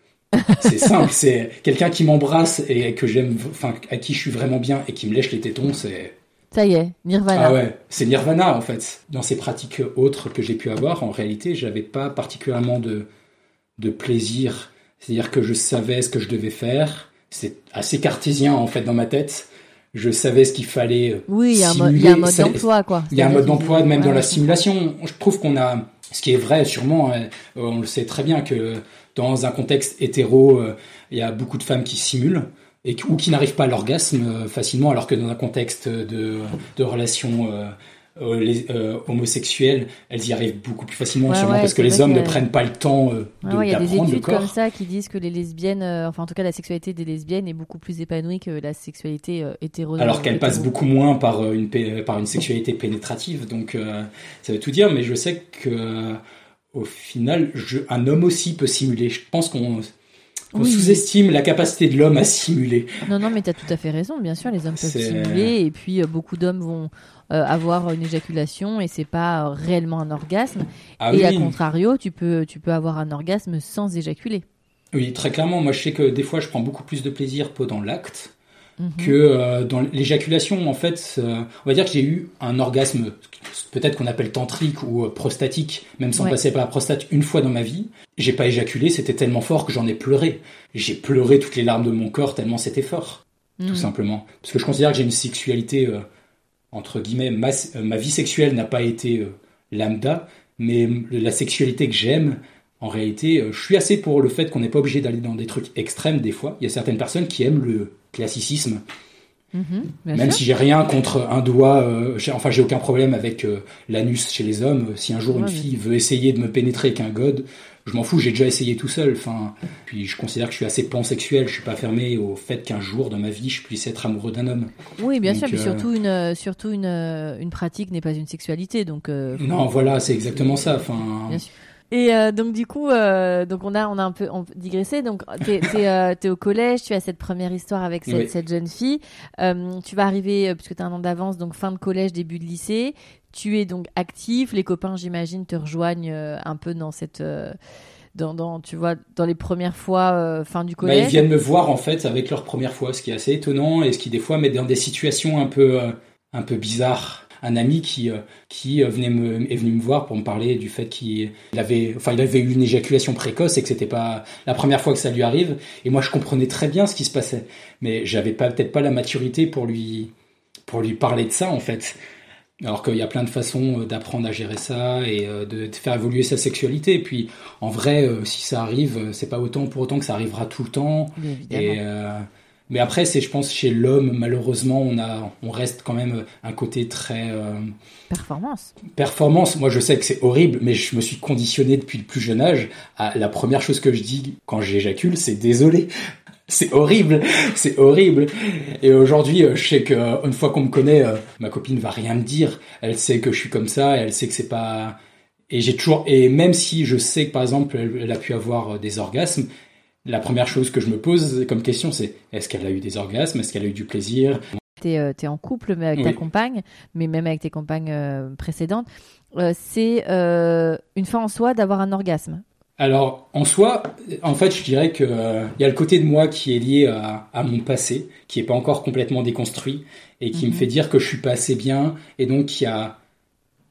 C'est simple, c'est quelqu'un qui m'embrasse et que j'aime, enfin, à qui je suis vraiment bien et qui me lèche les tétons, c'est. Ça y est, Nirvana. Ah ouais, c'est Nirvana en fait. Dans ces pratiques autres que j'ai pu avoir, en réalité, j'avais pas particulièrement de, de plaisir. C'est-à-dire que je savais ce que je devais faire. C'est assez cartésien en fait dans ma tête. Je savais ce qu'il fallait. Oui, il y a un mode d'emploi quoi. Il y a un mode d'emploi même dans la simulation. Je trouve qu'on a ce qui est vrai, sûrement, hein. on le sait très bien que dans un contexte hétéro, euh, il y a beaucoup de femmes qui simulent ou qui n'arrivent pas à l'orgasme euh, facilement, alors que dans un contexte de, de relations euh, euh, les euh, homosexuelles, elles y arrivent beaucoup plus facilement, sûrement parce que les hommes ne prennent pas le temps euh, de Il y a des études comme ça qui disent que les lesbiennes, enfin en tout cas la sexualité des lesbiennes est beaucoup plus épanouie que la sexualité hétéro. Alors qu'elle passe beaucoup moins par une par une sexualité pénétrative, donc ça veut tout dire. Mais je sais que au final, je, un homme aussi peut simuler. Je pense qu'on on sous-estime la capacité de l'homme à simuler. Non, non, mais tu as tout à fait raison. Bien sûr, les hommes peuvent simuler. Et puis, beaucoup d'hommes vont euh, avoir une éjaculation et c'est pas réellement un orgasme. Ah et à contrario, tu peux, tu peux avoir un orgasme sans éjaculer. Oui, très clairement. Moi, je sais que des fois, je prends beaucoup plus de plaisir pendant l'acte mhm. que euh, dans l'éjaculation. En fait, euh, on va dire que j'ai eu un orgasme, peut-être qu'on appelle tantrique ou prostatique, même sans passer par la prostate, une fois dans ma vie. J'ai pas éjaculé, c'était tellement fort que j'en ai pleuré. J'ai pleuré toutes les larmes de mon corps tellement c'était fort, tout mhm. simplement. Parce que je considère que j'ai une sexualité entre guillemets, ma, euh, ma vie sexuelle n'a pas été euh, lambda, mais la sexualité que j'aime, en réalité, euh, je suis assez pour le fait qu'on n'est pas obligé d'aller dans des trucs extrêmes des fois. Il y a certaines personnes qui aiment le classicisme. Mm-hmm, Même si j'ai rien contre un doigt, enfin j'ai aucun problème avec l'anus chez les hommes. Si un jour une fille veut essayer de me pénétrer avec un god, je m'en fous, j'ai déjà essayé tout seul. Enfin, puis je considère que je suis assez pansexuel, je suis pas fermé au fait qu'un jour dans ma vie je puisse être amoureux d'un homme. Oui, bien sûr, mais euh, surtout une euh, surtout une, euh, une pratique n'est pas une sexualité, donc. Non, voilà, c'est exactement ça. Enfin. Et donc du coup, donc on a on a un peu digressé. Donc t'es es, au collège, tu as cette première histoire avec cette, cette jeune fille. tu vas arriver puisque t'as un an d'avance, donc fin de collège, début de lycée tu es donc actif, les copains, j'imagine, te rejoignent euh, un peu dans cette. Euh, dans, tu vois, dans les premières fois euh, fin du collège. Bah, ils viennent me voir en fait avec leur première fois, ce qui est assez étonnant et ce qui des fois met dans des situations un peu, un peu bizarres. Un ami qui qui venait me est venu me voir pour me parler du fait qu'il avait enfin il avait eu une éjaculation précoce et que c'était pas la première fois que ça lui arrive et moi je comprenais très bien ce qui se passait mais j'avais pas peut-être pas la maturité pour lui pour lui parler de ça en fait alors qu'il y a plein de façons euh, d'apprendre à gérer ça et euh, de, faire évoluer sa sexualité. Et puis, en vrai, euh, si ça arrive, c'est pas autant pour autant que ça arrivera tout le temps. Et, mais après, c'est, je pense, chez l'homme, malheureusement, on a, on reste quand même un côté très performance. Performance. Moi, je sais que c'est horrible, mais je me suis conditionné depuis le plus jeune âge. À la première chose que je dis quand j'éjacule, c'est désolé c'est horrible, c'est horrible. Et aujourd'hui, euh, je sais que euh, une fois qu'on me connaît, euh, ma copine va rien me dire. Elle sait que je suis comme ça, et elle sait que c'est pas. Et j'ai toujours. Et même si je sais que par exemple, elle, a pu avoir des orgasmes, la première chose que je me pose comme question, c'est est-ce qu'elle a eu des orgasmes, est-ce qu'elle a eu du plaisir? T'es es en couple mais avec ta compagne, mais même avec tes compagnes précédentes, c'est une fin en soi d'avoir un orgasme. Alors, en soi, en fait, je dirais que euh, il y a le côté de moi qui est lié à, mon passé, qui est pas encore complètement déconstruit et qui me mhm. fait dire que je suis pas assez bien et donc qui a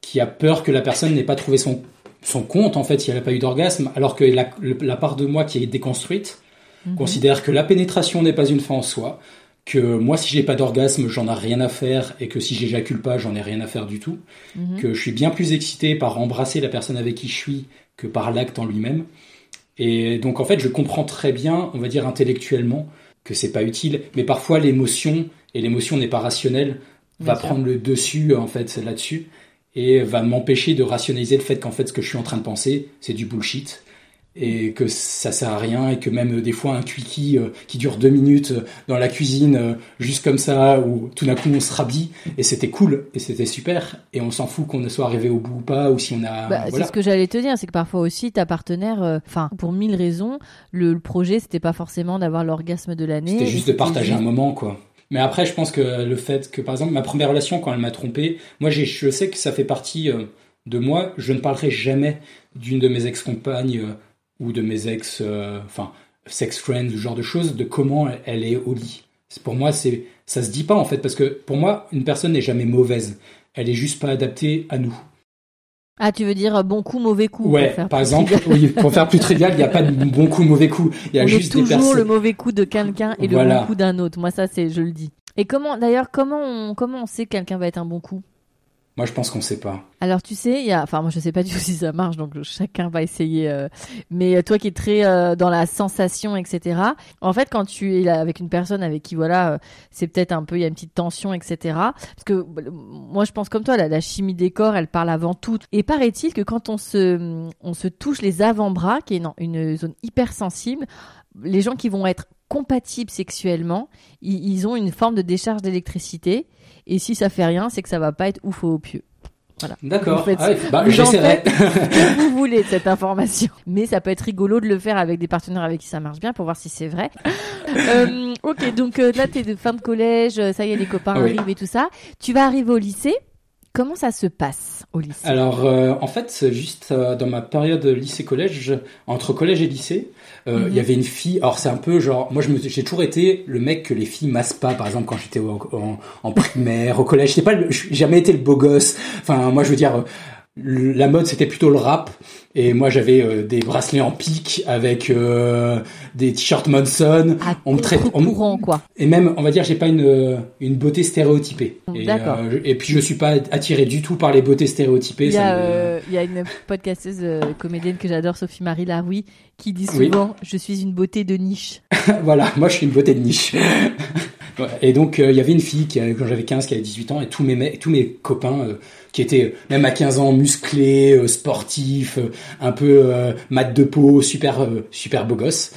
qui a peur que la personne n'ait pas trouvé son son compte en fait si elle n'a pas eu d'orgasme, alors que la, la, part de moi qui est déconstruite mhm. considère que la pénétration n'est pas une fin en soi, que moi si j'ai pas d'orgasme j'en ai rien à faire et que si j'éjacule pas j'en ai rien à faire du tout, mhm. que je suis bien plus excité par embrasser la personne avec qui je suis que par l'acte en lui-même. Et donc en fait, je comprends très bien, on va dire intellectuellement, que c'est pas utile, mais parfois l'émotion et l'émotion n'est pas rationnelle va prendre le dessus en fait là-dessus et va m'empêcher de rationaliser le fait qu'en fait ce que je suis en train de penser, c'est du bullshit et que ça sert à rien et que même euh, des fois un quickie euh, qui dure deux minutes euh, dans la cuisine juste comme ça ou tout d'un coup on se rhabille et c'était cool et c'était super et on s'en fout qu'on ne soit arrivé au bout ou pas ou si on a bah, c'est ce que j'allais te dire c'est que parfois aussi ta partenaire enfin pour mille raisons le, projet c'était pas forcément d'avoir l'orgasme de l'année. C'était juste de partager un moment quoi mais après je pense que le fait que par exemple ma première relation quand elle m'a trompé moi je sais que ça fait partie de moi je ne parlerai jamais d'une de mes ex-compagnes ou de mes ex, euh, enfin, sex friends, ce genre de choses, de comment elle est au lit. Pour moi, c'est, ça se dit pas en fait, parce que pour moi, une personne n'est jamais mauvaise. Elle est juste pas adaptée à nous. Ah, tu veux dire bon coup, mauvais coup Ouais, par exemple, oui, pour faire plus trivial, il n'y a pas de bon coup, mauvais coup. Il y a juste toujours des le mauvais coup de quelqu'un et le bon coup d'un autre. Moi, ça, c'est, je le dis. Et comment, d'ailleurs, comment on, comment on sait que quelqu'un va être un bon coup? Moi, je pense qu'on sait pas. Alors, tu sais, il y a, enfin, moi, je sais pas du tout si ça marche, donc chacun va essayer. Euh, mais toi qui es très euh, dans la sensation, etc. En fait, quand tu es là avec une personne avec qui, voilà, euh, c'est peut-être un peu, il y a une petite tension, etc. Parce que moi, je pense comme toi, la, la chimie des corps, elle parle avant tout. Et paraît-il que quand on se, on se touche les avant-bras, qui est une, une zone hyper sensible, les gens qui vont être compatibles sexuellement, ils, ils ont une forme de décharge d'électricité et si ça fait rien, c'est que ça va pas être ouf au pieu. Voilà. D'accord. Ah bah, j'essaierai. vous voulez de cette information. Mais ça peut être rigolo de le faire avec des partenaires avec qui ça marche bien pour voir si c'est vrai. euh, ok, donc euh, là, t'es de fin de collège, ça y est, les copains arrivent et tout ça. Tu vas arriver au lycée. Comment ça se passe au lycée? Alors, euh, en fait, juste euh, dans ma période lycée-collège, entre collège et lycée, euh, il y mhm. avait une fille. Alors, c'est un peu genre, moi, j'ai toujours été le mec que les filles massent pas. Par exemple, quand j'étais en, primaire, au collège, j'ai pas, jamais été le beau gosse. Enfin, moi, je veux dire, la mode c'était plutôt le rap. Et moi j'avais euh, des bracelets en pique avec euh, des t-shirts Monson. Ah, on me traite courant quoi. Et même on va dire j'ai pas une une beauté stéréotypée. Et, euh, et, puis je suis pas attiré du tout par les beautés stéréotypées. Il y a, il y a une podcasteuse comédienne que j'adore Sophie Marie Laroui qui dit souvent je suis une beauté de niche. Voilà moi je suis une beauté de niche et donc il y avait une fille qui quand j'avais 15 qui avait 18 ans et tous mes tous mes copains qui était même à 15 ans musclé, euh, sportif, euh, un peu euh, mat de peau, super super beau gosse.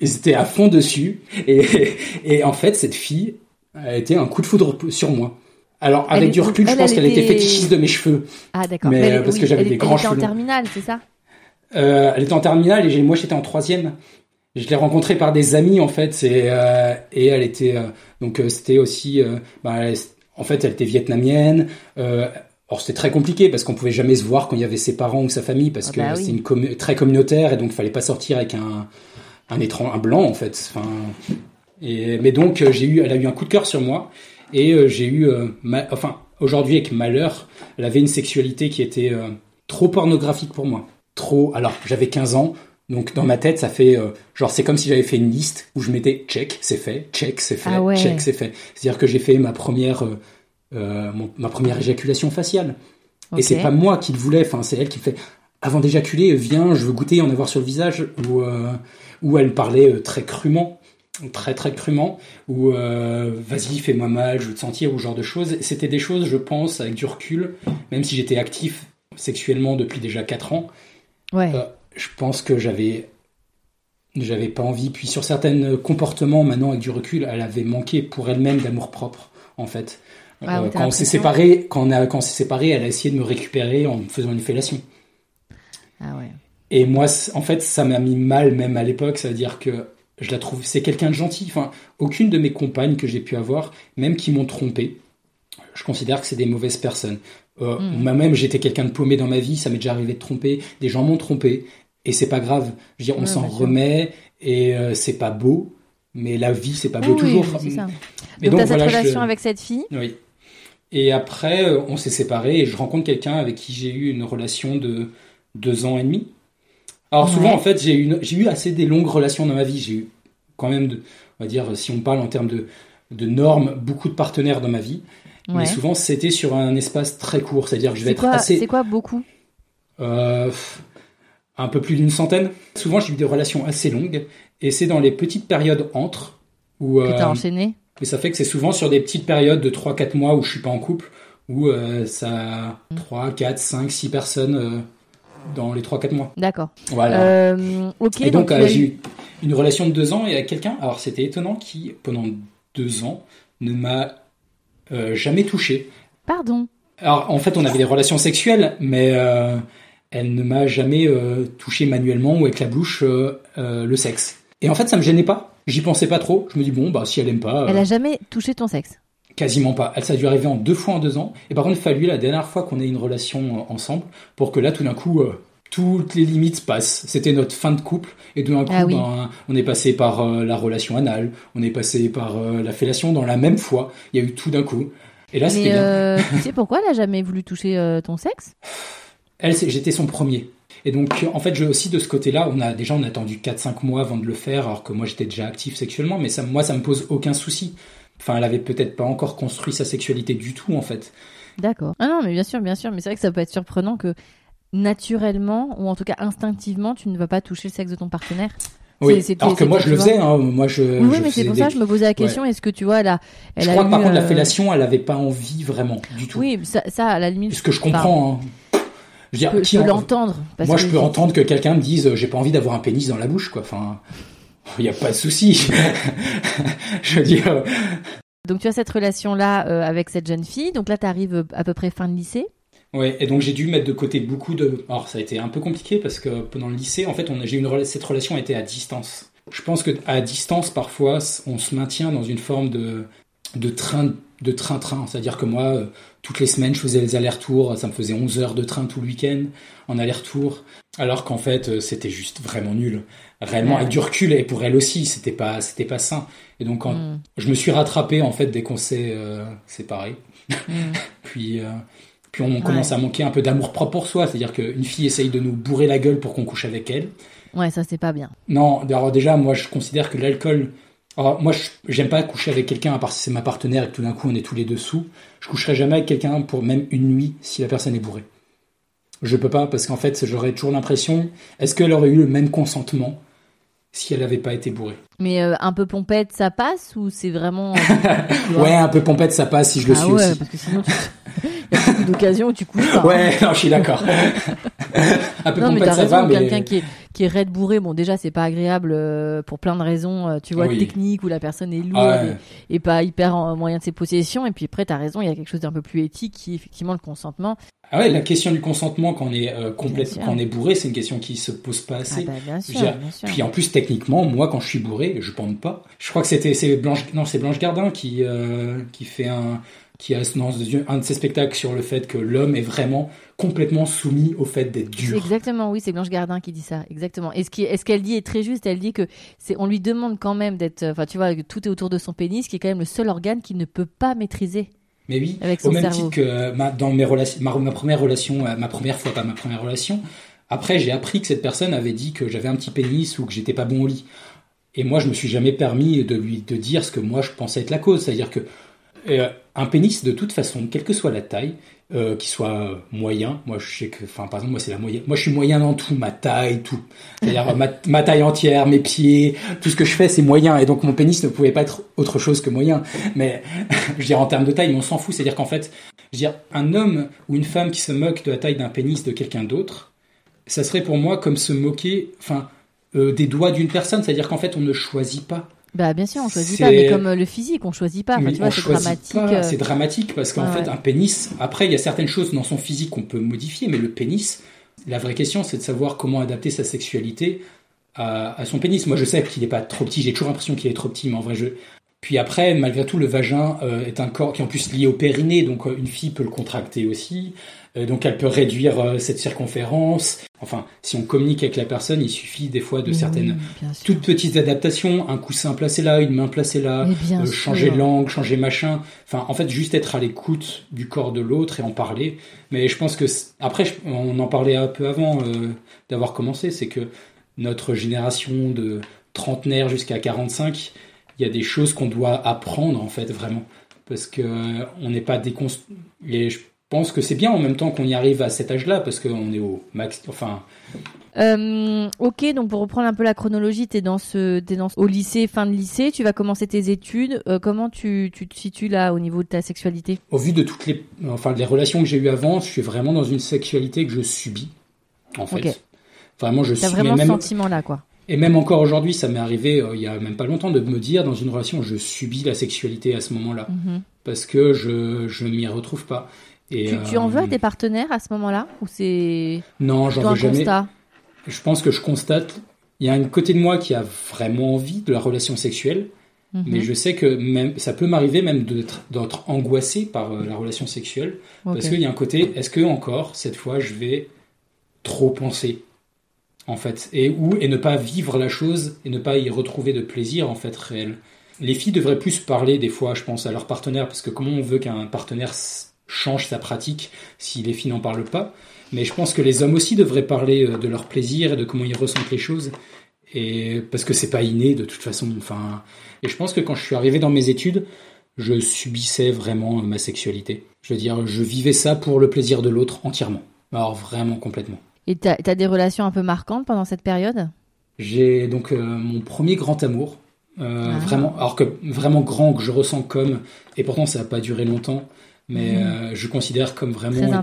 Ils étaient à fond dessus et, et en fait cette fille a été un coup de foudre sur moi. Alors avec du recul, je pense qu'elle était... fétichiste de mes cheveux. Ah d'accord. Mais, parce que j'avais des grands cheveux. Elle était en terminale, c'est ça? Euh, Elle était en terminale et moi j'étais en troisième. Je l'ai rencontrée par des amis en fait, et, euh, et elle était donc c'était aussi, bah, en fait elle était vietnamienne. Or c'était très compliqué parce qu'on pouvait jamais se voir quand il y avait ses parents ou sa famille parce ah que c'est une très communautaire et donc il fallait pas sortir avec un un étrange un blanc en fait. Enfin et mais donc euh, j'ai eu elle a eu un coup de cœur sur moi Et euh, j'ai eu, euh, ma- enfin, aujourd'hui avec malheur, elle avait une sexualité qui était euh, trop pornographique pour moi. Trop. Alors, j'avais 15 ans, donc dans ma tête, ça fait euh, genre c'est comme si j'avais fait une liste où je mettais check, c'est fait, check, c'est fait, Ah ouais. check, c'est fait. C'est-à-dire que j'ai fait ma première, euh, euh, mon- ma première éjaculation faciale. Ok. Et c'est pas moi qui le voulais, enfin c'est elle qui le fait. Avant d'éjaculer, viens, je veux goûter, en avoir sur le visage, euh, où elle parlait très crûment, très très crûment, euh, vas-y, fais-moi mal, je veux te sentir, ou ce genre de choses. C'était des choses, je pense, avec du recul, même si j'étais actif sexuellement depuis déjà 4 ans, Ouais. euh, je pense que j'avais j'avais pas envie. Puis sur certains comportements, maintenant avec du recul, elle avait manqué pour elle-même d'amour propre, en fait. Ah Euh, quand on s'est séparés, quand on a, quand on s'est séparés, elle a essayé de me récupérer en me faisant une fellation. Ah ouais. Et moi, en fait, ça m'a mis mal même à l'époque, c'est-à-dire que je la trouve, c'est quelqu'un de gentil. Enfin, aucune de mes compagnes que j'ai pu avoir, même qui m'ont trompé, je considère que c'est des mauvaises personnes. Euh, Mhm. Moi-même, j'étais quelqu'un de paumé dans ma vie, ça m'est déjà arrivé de tromper, des gens m'ont trompé, et c'est pas grave. Je veux dire, on Ouais, s'en remet, et euh, c'est pas beau, mais la vie, c'est pas beau Oui, toujours. oui, ça. Et donc, t'as cette voilà, relation avec cette fille. oui. Et après, euh, on s'est séparés et je rencontre quelqu'un avec qui j'ai eu une relation de deux ans et demi. Alors souvent, en fait, j'ai eu, eu assez des longues relations dans ma vie. J'ai eu quand même, de, on va dire, si on parle en termes de, de normes, beaucoup de partenaires dans ma vie. Ouais. Mais souvent, c'était sur un espace très court. C'est-à-dire que je vais être quoi, assez... c'est quoi beaucoup? Euh, un peu plus d'une centaine. Souvent, j'ai eu des relations assez longues. Et c'est dans les petites périodes entre où... que t'as euh, enchaîné et ça fait que c'est souvent sur des petites périodes de 3-4 mois où je suis pas en couple, où euh, ça 3, 4, 5, 6 personnes euh, dans les 3-4 mois. D'accord. Voilà. Euh, ok. et donc, tu euh, j'ai eu- une relation de 2 ans et quelqu'un, alors c'était étonnant, qui pendant 2 ans ne m'a euh, jamais touché. Pardon. Alors en fait, on avait des relations sexuelles, mais elle ne m'a jamais euh, touché manuellement ou avec la bouche euh, euh, le sexe. Et en fait, ça me gênait pas. J'y pensais pas trop. Je me dis bon, bah si elle aime pas. Elle a jamais touché ton sexe? Quasiment pas. Elle, ça a dû arriver en deux fois en deux ans. Et par contre, il a fallu la dernière fois qu'on ait une relation ensemble pour que là, tout d'un coup, toutes les limites passent. C'était notre fin de couple. Et d'un coup, Ah oui. ben, on est passé par la relation anale, on est passé par la fellation dans la même fois. Il y a eu tout d'un coup. Et là, c'était bien. tu sais pourquoi elle a jamais voulu toucher ton sexe? Elle, j'étais son premier. Et donc, en fait, je aussi de ce côté-là, on a déjà on a attendu 4-5 mois avant de le faire, alors que moi j'étais déjà actif sexuellement, mais ça, moi ça me pose aucun souci. Enfin, elle avait peut-être pas encore construit sa sexualité du tout, en fait. D'accord. Ah non, mais bien sûr, bien sûr. Mais c'est vrai que ça peut être surprenant que naturellement, ou en tout cas instinctivement, tu ne vas pas toucher le sexe de ton partenaire. Oui. Alors que moi je le faisais, hein. moi je. oui, je mais c'est pour des- ça que je me posais la question est-ce que tu vois, elle a. Elle Je a crois que par contre la euh, fellation, elle avait pas envie vraiment du tout. Oui, ça, ça, à la limite. Ce que je comprends. hein. Je dire, peux, qui je peux en- l'entendre. Moi, que je peux entendre que quelqu'un me dise, euh, j'ai pas envie d'avoir un pénis dans la bouche, quoi. Enfin, il y a pas de souci. je veux dire. euh, Donc tu as cette relation-là euh, avec cette jeune fille. Donc là, tu arrives à peu près fin de lycée. Ouais, et donc j'ai dû mettre de côté beaucoup de. Alors ça a été un peu compliqué parce que pendant le lycée, en fait, on a- j'ai eu une cette relation était à distance. Je pense que à distance, parfois, on se maintient dans une forme de de train de train-train. C'est-à-dire que moi, toutes les semaines, je faisais les allers-retours. Ça me faisait 11 heures de train tout le week-end en aller-retour. Alors qu'en fait, euh, c'était juste vraiment nul. Réellement, avec du recul, et pour elle aussi, c'était pas, c'était pas sain. Et donc, quand Mm. je me suis rattrapé en fait dès qu'on s'est euh, séparés. Mm. puis, euh, puis on commence à manquer un peu d'amour propre pour soi. C'est-à-dire qu'une fille essaye de nous bourrer la gueule pour qu'on couche avec elle. Ouais, ça c'est pas bien. Non, alors déjà, moi je considère que l'alcool. Alors, moi, je- j'aime pas coucher avec quelqu'un à part si c'est ma partenaire et que tout d'un coup on est tous les deux sous. Je coucherai jamais avec quelqu'un pour même une nuit si la personne est bourrée. Je peux pas parce qu'en fait, j'aurais toujours l'impression. Est-ce qu'elle aurait eu le même consentement si elle n'avait pas été bourrée? Mais euh, un peu pompette, ça passe ou c'est vraiment. Ouais, un peu pompette, ça passe si je le ah suis ouais, aussi. parce que sinon, tu... d'occasions où tu couches pas. hein. Ouais, non, je suis d'accord. un peu Non, mais t'as raison, mais. quelqu'un qui est, qui est raide bourré, bon, déjà, c'est pas agréable euh, pour plein de raisons, euh, tu vois, Oui. techniques, où la personne est lourde Ah ouais. et, et pas hyper en moyen de ses possessions. Et puis après, t'as raison, il y a quelque chose d'un peu plus éthique qui est effectivement le consentement. Ah ouais, la question du consentement quand on est euh, complète, Bien sûr. quand on est bourré, c'est une question qui se pose pas Ah assez. bah, bien sûr, veux dire, bien sûr. Puis en plus techniquement, moi quand je suis bourré, je pende pas. Je crois que c'était c'est Blanche non c'est Blanche Gardin qui euh, qui fait un qui a un de ses spectacles sur le fait que l'homme est vraiment complètement soumis au fait d'être dur. Exactement, oui, c'est Blanche Gardin qui dit ça, exactement. Et ce qu'elle dit est très juste, elle dit que c'est, on lui demande quand même d'être, enfin tu vois, que tout est autour de son pénis, qui est quand même le seul organe qu'il ne peut pas maîtriser. Mais oui, Avec son au même cerveau. titre que ma, dans mes relations, ma, ma première relation, euh, ma première fois, pas ma première relation. Après, j'ai appris que cette personne avait dit que j'avais un petit pénis ou que j'étais pas bon au lit. Et moi, je me suis jamais permis de lui de dire ce que moi je pensais être la cause. C'est-à-dire que euh, un pénis, de toute façon, quelle que soit la taille, euh, qu'il soit moyen, moi je sais que, enfin par exemple moi c'est la moyenne, moi je suis moyen dans tout, ma taille, tout. C'est-à-dire ma, ma taille entière, mes pieds, tout ce que je fais c'est moyen. Et donc mon pénis ne pouvait pas être autre chose que moyen. Mais je veux dire en termes de taille, on s'en fout. C'est-à-dire qu'en fait, je veux dire un homme ou une femme qui se moque de la taille d'un pénis de quelqu'un d'autre, ça serait pour moi comme se moquer, enfin, euh, des doigts d'une personne. C'est-à-dire qu'en fait, on ne choisit pas. Bah bien sûr, on choisit pas, mais comme euh, le physique, on choisit pas. Enfin, Mais tu vois, on c'est choisit dramatique. pas. euh, C'est dramatique parce qu'en fait, ouais. un pénis. Après, il y a certaines choses dans son physique qu'on peut modifier, mais le pénis. La vraie question, c'est de savoir comment adapter sa sexualité à, à son pénis. Moi, je sais qu'il n'est pas trop petit. J'ai toujours l'impression qu'il est trop petit, mais en vrai, je. Puis après, malgré tout, le vagin euh, est un corps qui est en plus lié au périnée, donc euh, une fille peut le contracter aussi. Euh, donc elle peut réduire euh, cette circonférence. Enfin, si on communique avec la personne, il suffit des fois de certaines oui, toutes petites adaptations, un coussin placé là, une main placée là, euh, changer de langue, changer machin. Enfin, en fait, juste être à l'écoute du corps de l'autre et en parler. Mais je pense que après, on en parlait un peu avant euh, d'avoir commencé, c'est que notre génération de trentenaires jusqu'à 45, il y a des choses qu'on doit apprendre en fait vraiment, parce que euh, on n'est pas déconstruit. Pense que c'est bien en même temps qu'on y arrive à cet âge-là, parce qu'on est au max. Enfin, Euh, ok, donc pour reprendre un peu la chronologie, t'es dans ce, t'es dans au lycée, fin de lycée, tu vas commencer tes études. Euh, comment tu, tu te situes là au niveau de ta sexualité? Au vu de toutes les, enfin, les relations que j'ai eues avant, je suis vraiment dans une sexualité que je subis, en fait. Vraiment, je T'as vraiment ce même, sentiment là, quoi. et même encore aujourd'hui, ça m'est arrivé euh, il y a même pas longtemps de me dire dans une relation, je subis la sexualité à ce moment-là Mhm. parce que je je m'y retrouve pas. Et, Tu, tu en euh, veux à tes partenaires à ce moment-là ou c'est Non, j'en veux jamais. constat Je pense que je constate. Il y a un côté de moi qui a vraiment envie de la relation sexuelle, Mhm. mais je sais que même ça peut m'arriver même d'être angoissé par euh, la relation sexuelle. Parce qu'il y a un côté, est-ce que encore, cette fois, je vais trop penser, en fait, et ou et ne pas vivre la chose et ne pas y retrouver de plaisir, en fait, réel. Les filles devraient plus parler, des fois, je pense, à leur partenaire, parce que comment on veut qu'un partenaire change sa pratique si les filles n'en parlent pas Mais je pense que les hommes aussi devraient parler euh, de leur plaisir et de comment ils ressentent les choses. Et parce que c'est pas inné de toute façon. Enfin, et je pense que quand je suis arrivé dans mes études, je subissais vraiment euh, ma sexualité. Je veux dire, je vivais ça pour le plaisir de l'autre entièrement. Alors vraiment complètement. Et t'as as des relations un peu marquantes pendant cette période? J'ai donc euh, mon premier grand amour, euh, Ah. vraiment, alors que vraiment grand que je ressens comme, et pourtant ça n'a pas duré longtemps, mais mhm. euh, je considère comme vraiment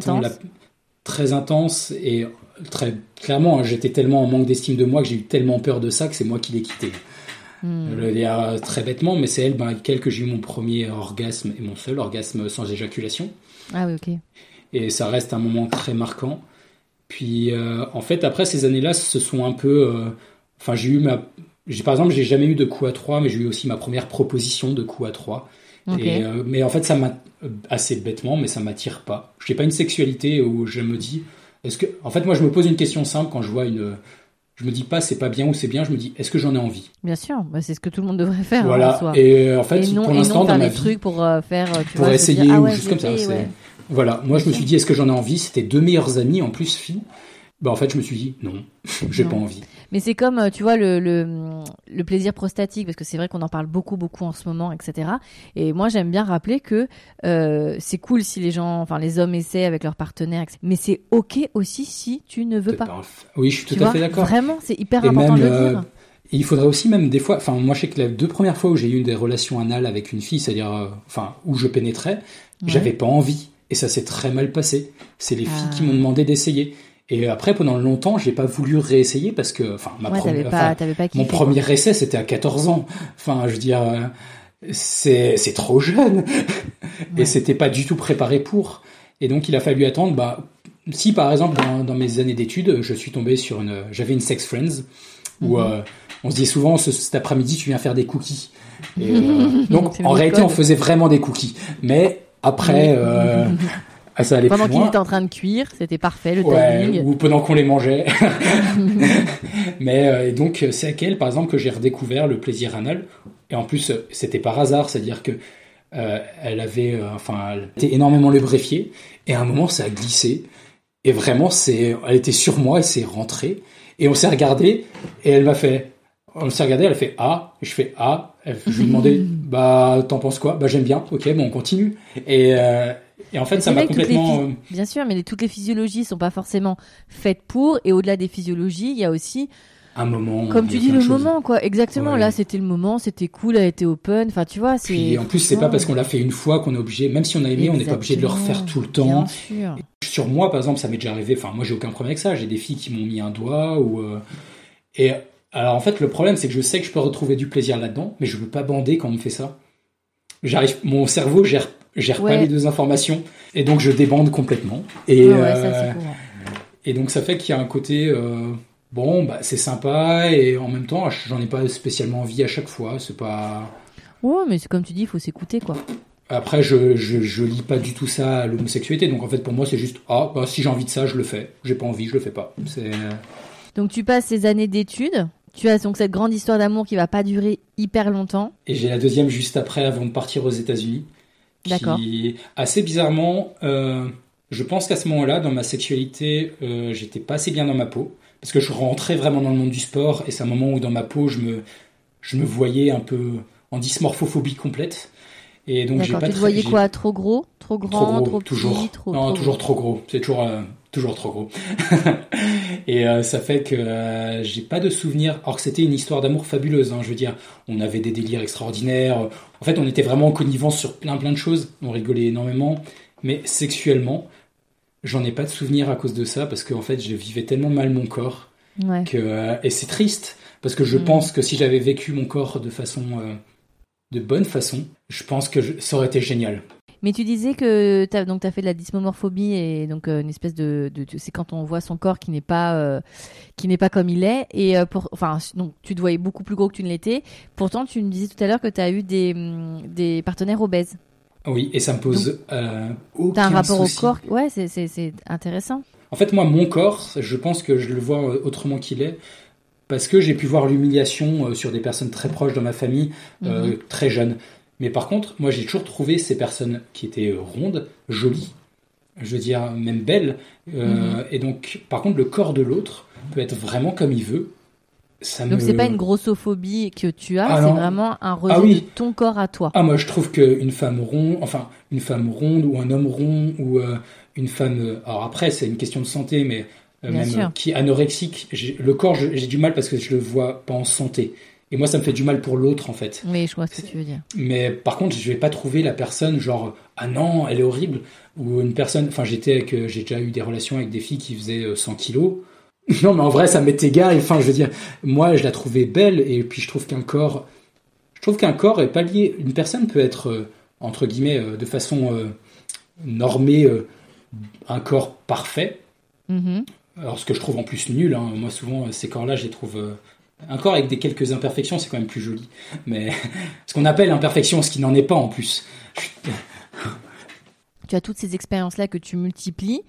très intense. Et très clairement, hein, j'étais tellement en manque d'estime de moi que j'ai eu tellement peur de ça que c'est moi qui l'ai quitté. Mmh. Je euh, très bêtement, mais c'est elle ben, avec elle que j'ai eu mon premier orgasme et mon seul orgasme sans éjaculation. Ah oui, ok. Et ça reste un moment très marquant. Puis euh, en fait, après ces années-là, ce sont un peu. J'ai eu ma. Par exemple, j'ai jamais eu de coup à trois, mais j'ai eu aussi ma première proposition de coup à 3. Euh, mais en fait, ça euh, assez bêtement, mais ça m'attire pas. Je n'ai pas une sexualité où je me dis, est-ce que, en fait, moi, je me pose une question simple quand je vois une, je me dis pas c'est pas bien ou c'est bien, je me dis est-ce que j'en ai envie? Bien sûr, bah, c'est ce que tout le monde devrait faire. Hein, voilà. Et euh, en fait, pour l'instant, dans ma vie, trucs pour euh, faire, tu pour essayer ah ou juste comme ça. Voilà. Moi, je me suis dit est-ce que j'en ai envie? C'était deux meilleures amies en plus filles. Bah en fait je me suis dit non, j'ai pas envie. Mais c'est comme, euh, tu vois, le, le, le plaisir prostatique, parce que c'est vrai qu'on en parle beaucoup, beaucoup en ce moment, etc. Et moi, j'aime bien rappeler que euh, c'est cool si les gens, enfin, les hommes essaient avec leur partenaire, etc. mais c'est OK aussi si tu ne veux pas. Oui, je suis Tu tout à fait d'accord. Vraiment, c'est hyper Et important même, de le euh, dire. Et il faudrait aussi même des fois, enfin moi je sais que les deux premières fois où j'ai eu des relations anales avec une fille, c'est-à-dire, euh, enfin où je pénétrais, Ouais. j'avais pas envie et ça s'est très mal passé. C'est les filles Ah. qui m'ont demandé d'essayer. Et après pendant longtemps j'ai pas voulu réessayer parce que, enfin ma Ouais, pas, enfin, pas Mon premier essai, c'était à 14 ans. Enfin, je veux dire, c'est c'est trop jeune. Ouais. Et c'était pas du tout préparé pour. Et donc, il a fallu attendre. Bah, si par exemple, dans, dans mes années d'études, je suis tombé sur une. J'avais une sex friends où Mhm. euh, on se dit souvent ce- cet après-midi, tu viens faire des cookies. Et, euh, donc, en réalité, code. on faisait vraiment des cookies. Mais après, euh, ah, ça allait Pendant qu'il était en train de cuire, c'était parfait le Ouais, timing. ou pendant qu'on les mangeait. Mais euh, et donc c'est avec elle, par exemple, que j'ai redécouvert le plaisir anal. Et en plus, c'était par hasard, c'est-à-dire que euh, elle avait, euh, enfin, elle était énormément lubrifiée. Et à un moment, ça a glissé. Et vraiment, c'est, elle était sur moi et c'est rentré. Et on s'est regardé et elle m'a fait, on s'est regardé, elle a fait ah, et je fais ah. Je lui ai demandé, bah t'en penses quoi Bah j'aime bien. Ok, bon, on continue. Et et en fait, ça m'a les complètement. euh, Bien sûr, mais les- toutes les physiologies sont pas forcément faites pour. Et au-delà des physiologies, il y a aussi, un moment. comme tu dis, le choses. moment, quoi. Exactement. Ouais. Là, c'était le moment, c'était cool, elle était open. Enfin, tu vois, c'est. Puis en plus, c'est pas parce qu'on l'a fait une fois qu'on est obligé, même si on a aimé, on n'est pas obligé de le refaire tout le temps. Bien sûr. Sur moi, par exemple, ça m'est déjà arrivé. Enfin, moi, j'ai aucun problème avec ça. J'ai des filles qui m'ont mis un doigt ou. euh, Et alors, en fait, le problème, c'est que je sais que je peux retrouver du plaisir là-dedans, mais je veux pas bander quand on me fait ça. J'arrive, mon cerveau gère gère Ouais. pas les deux informations, et donc je débande complètement. Et Ouais, ouais, ça, euh, et donc ça fait qu'il y a un côté. euh, Bon, bah, c'est sympa et en même temps, j'en ai pas spécialement envie à chaque fois. C'est pas. Ouais, mais c'est comme tu dis, il faut s'écouter, quoi. Après, je, je, je lis pas du tout ça à l'homosexualité. Donc, en fait, pour moi, c'est juste, ah, bah, si j'ai envie de ça, je le fais. J'ai pas envie, je le fais pas. C'est, Donc, tu passes ces années d'études. Tu as donc cette grande histoire d'amour qui va pas durer hyper longtemps. et j'ai la deuxième juste après, avant de partir aux États-Unis. Qui, D'accord. Assez bizarrement, euh, je pense qu'à ce moment-là, dans ma sexualité, euh, j'étais pas assez bien dans ma peau. Parce que je rentrais vraiment dans le monde du sport. Et c'est un moment où, dans ma peau, je me, je me voyais un peu en dysmorphophobie complète. Et donc, j'ai pas Tu te voyais quoi? Trop gros? Trop grand? Trop gros, Trop petit? toujours. trop, non, trop toujours gros. trop gros. C'est toujours, euh, toujours trop gros. et euh, ça fait que euh, j'ai pas de souvenir. Alors que c'était une histoire d'amour fabuleuse. Hein, je veux dire, on avait des délires extraordinaires. En fait, on était vraiment en connivence sur plein plein de choses. On rigolait énormément. Mais sexuellement, j'en ai pas de souvenir à cause de ça parce qu'en fait, je vivais tellement mal mon corps Ouais. que euh, et c'est triste parce que je Mm. pense que si j'avais vécu mon corps de façon de bonne façon, je pense que je- ça aurait été génial. Mais tu disais que tu as, donc, as fait de la dysmomorphobie et donc euh, une espèce de. de- de- c'est quand on voit son corps qui n'est pas, euh, qui n'est pas comme il est. Et euh, pour, enfin, donc, tu te voyais beaucoup plus gros que tu ne l'étais. Pourtant, tu me disais tout à l'heure que tu as eu des, hum, des partenaires obèses. Oui, et ça me pose Tu aucun as un rapport souci. au corps. Ouais, c'est, intéressant. En fait, moi, mon corps, je pense que je le vois autrement qu'il est, parce que j'ai pu voir l'humiliation sur des personnes très proches dans ma famille, euh, Mhm. très jeunes. Mais par contre, moi, j'ai toujours trouvé ces personnes qui étaient euh, rondes, jolies, je veux dire, même belles. Euh, Mhm. Et donc, par contre, le corps de l'autre peut être vraiment comme il veut. Ça Donc, me... c'est pas une grossophobie que tu as, Ah, c'est vraiment un rejet Ah oui. de ton corps à toi. Ah, moi, je trouve qu'une femme ronde, enfin, une femme ronde ou un homme rond ou euh, une femme. alors après, c'est une question de santé, mais euh, même qui est anorexique, le corps, j'ai du mal parce que je le vois pas en santé. Et moi, ça me fait du mal pour l'autre, en fait. Oui, je vois ce que tu veux dire. Mais par contre, je vais pas trouver la personne genre ah non, elle est horrible ou une personne. Enfin, j'étais avec, euh, j'ai déjà eu des relations avec des filles qui faisaient euh, 100 kilos. Non, mais en vrai, ça m'est égal. Enfin, je veux dire, moi, je la trouvais belle et puis je trouve qu'un corps, je trouve qu'un corps est pas lié. Une personne peut être euh, entre guillemets euh, de façon euh, normée euh, un corps parfait. Mhm. Alors, ce que je trouve en plus nul, hein, moi souvent, euh, ces corps-là, je les trouve. Un corps avec des quelques imperfections, c'est quand même plus joli. Mais ce qu'on appelle imperfection, ce qui n'en est pas en plus. Tu as toutes ces expériences-là que tu multiplies.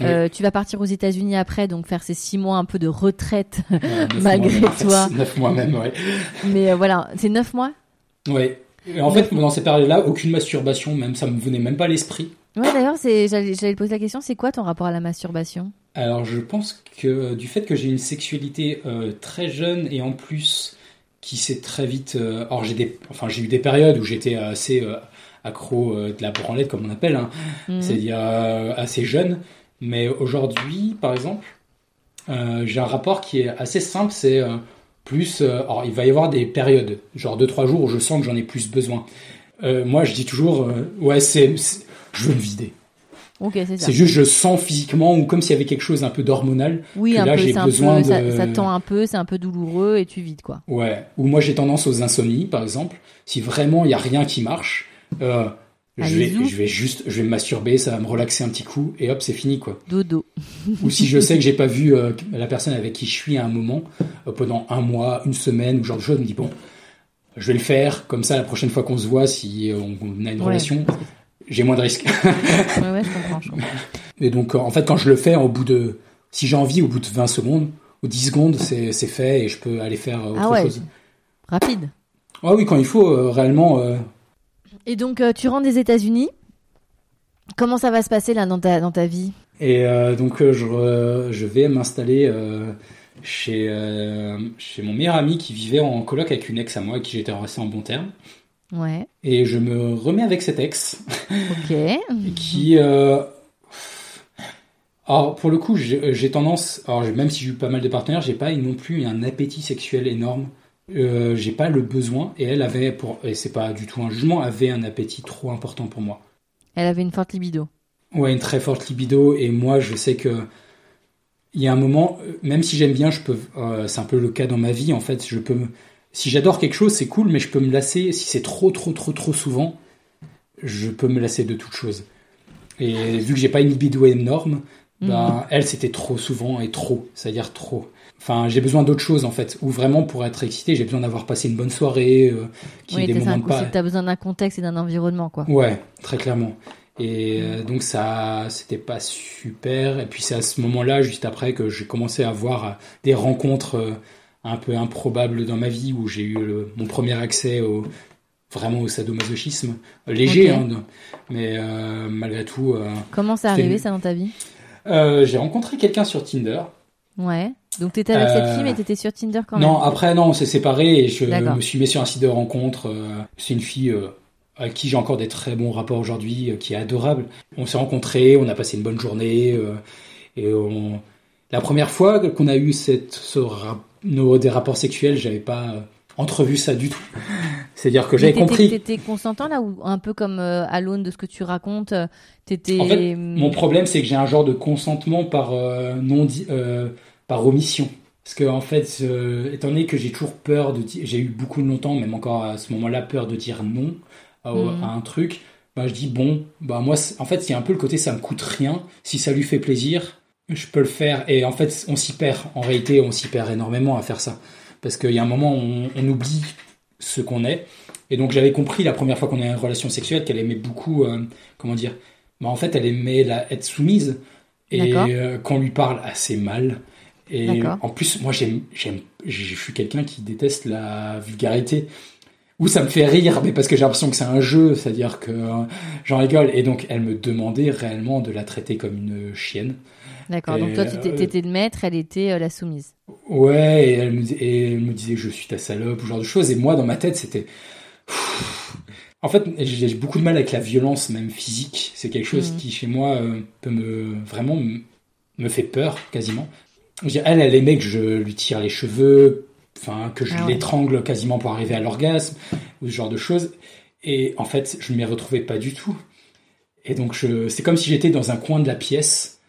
Oui. Euh, tu vas partir aux États-Unis après, donc faire ces six mois un peu de retraite. Malgré mois même, toi. Neuf mois même, ouais. Mais euh, voilà, c'est neuf mois? Ouais. Et en fait, dans ces périodes-là, aucune masturbation, même, ça me venait même pas à l'esprit. Ouais, d'ailleurs, j'allais, te poser la question, c'est quoi ton rapport à la masturbation? Alors, je pense que du fait que j'ai une sexualité euh, très jeune et en plus qui s'est très vite. euh, alors, j'ai des, enfin, j'ai eu des périodes où j'étais assez euh, accro de la branlette, comme on appelle, hein. Mhm. c'est-à-dire assez jeune. Mais aujourd'hui, par exemple, j'ai un rapport qui est assez simple. C'est plus. alors, il va y avoir des périodes, genre 2-3 jours où je sens que j'en ai plus besoin. Moi, je dis toujours, ouais, c'est- je veux me vider. C'est juste, je sens physiquement, ou comme s'il y avait quelque chose un peu d'hormonal. Oui, que un là, peu, j'ai besoin peu, ça, de- ça tend un peu, c'est un peu douloureux et tu vides quoi. Ouais. Ou moi, j'ai tendance aux insomnies, par exemple. Si vraiment il y a rien qui marche, euh, je vais, Allez-y. je vais juste, je vais me masturber, ça va me relaxer un petit coup, et hop, c'est fini, quoi. Dodo. Ou si je sais que j'ai pas vu euh, la personne avec qui je suis à un moment, euh, pendant un mois, une semaine, ou genre de choses, je me dis, bon, je vais le faire, comme ça, la prochaine fois qu'on se voit, si on, on a une Ouais. relation, j'ai moins de risques. ouais, ouais, je comprends, je comprends. Et donc, euh, en fait, quand je le fais, au bout de, si j'ai envie, au bout de 20 secondes ou 10 secondes, c'est c'est fait et je peux aller faire autre Ah ouais, chose. rapide. Ah oui, quand il faut, euh, réellement. euh, Et donc, euh, tu rentres des États-Unis. Comment ça va se passer là dans ta, dans ta vie? Et euh, donc, euh, je, je vais m'installer euh, chez, euh, chez mon meilleur ami qui vivait en coloc avec une ex à moi, avec qui j'étais resté en bon terme. Ouais, Et je me remets avec cette ex ok. qui. euh, Alors, pour le coup, j'ai j'ai tendance. Alors, même si j'ai eu pas mal de partenaires, j'ai pas non plus un appétit sexuel énorme. Euh, j'ai pas le besoin. Et elle avait, pour, et c'est pas du tout un jugement, avait un appétit trop important pour moi. Elle avait une forte libido. Ouais, une très forte libido. Et moi, je sais que. Il y a un moment, euh, même si j'aime bien, je peux. euh, c'est un peu le cas dans ma vie, en fait. Je peux. Si j'adore quelque chose, c'est cool, mais je peux me lasser. Si c'est trop, trop, trop, trop souvent, je peux me lasser de toute chose. Et vu que j'ai pas une libido énorme, ben, elle, c'était trop souvent et trop. C'est-à-dire trop. Enfin, j'ai besoin d'autre chose, en fait. Ou vraiment, pour être excité, j'ai besoin d'avoir passé une bonne soirée, euh, qu'il y Oui, des moments de pas. t'as besoin d'un contexte et d'un environnement, quoi. Ouais, très clairement. Et euh, donc ça, c'était pas super. Et puis c'est à ce moment-là, juste après, que j'ai commencé à avoir euh, des rencontres euh, un peu improbables dans ma vie, où j'ai eu le- mon premier accès au vraiment au sadomasochisme léger, hein, mais euh, malgré tout, euh, Comment C'était arrivé ça dans ta vie? Euh, j'ai rencontré quelqu'un sur Tinder. Ouais. Donc t'étais avec cette fille, mais t'étais sur Tinder quand même? Non, après non, on s'est séparés et je me suis mis sur un site de rencontre. C'est une fille avec qui j'ai encore des très bons rapports aujourd'hui, qui est adorable. On s'est rencontrés, on a passé une bonne journée et on... la première fois qu'on a eu cette, ce ra- nos, des rapports sexuels, j'avais pas euh, entrevu ça du tout. C'est-à-dire que j'avais compris. T'étais consentant là ou un peu comme euh, à l'aune de ce que tu racontes, euh, t'étais. En fait, mon problème, c'est que j'ai un genre de consentement par euh, non di- euh, par omission. Parce que en fait, étant donné que j'ai toujours peur de dire, j'ai eu beaucoup longtemps, même encore à ce moment-là, peur de dire non à, Mhm. à un truc. Bah, je dis bon, bah moi, en fait, c'est un peu le côté ça me coûte rien. Si ça lui fait plaisir, je peux le faire. Et en fait, on s'y perd. En réalité, on s'y perd énormément à faire ça. Parce qu'il y a un moment, on, on oublie ce qu'on est. Et donc, j'avais compris la première fois qu'on a une relation sexuelle qu'elle aimait beaucoup, euh, comment dire, bah, en fait, elle aimait la, être soumise et euh, qu'on lui parle assez mal. Et en plus, moi, j'aime, j'aime, je suis quelqu'un qui déteste la vulgarité. Ou ça me fait rire, mais parce que j'ai l'impression que c'est un jeu, c'est-à-dire que euh, j'en rigole. Et donc, elle me demandait réellement de la traiter comme une chienne. D'accord. Donc toi, tu euh, t'étais le maître, elle était euh, la soumise. Ouais, et elle, me, et elle me disait que je suis ta salope, ou ce genre de choses. Et moi, dans ma tête, c'était. En fait, j'ai beaucoup de mal avec la violence, même physique. C'est quelque chose Mhm. qui, chez moi, euh, peut me vraiment me- fait peur, quasiment. Elle, elle aimait que je lui tire les cheveux, enfin, que je Ah ouais. l'étrangle quasiment pour arriver à l'orgasme, ou ce genre de choses. Et en fait, je ne m'y retrouvais pas du tout. Et donc, je, c'est comme si j'étais dans un coin de la pièce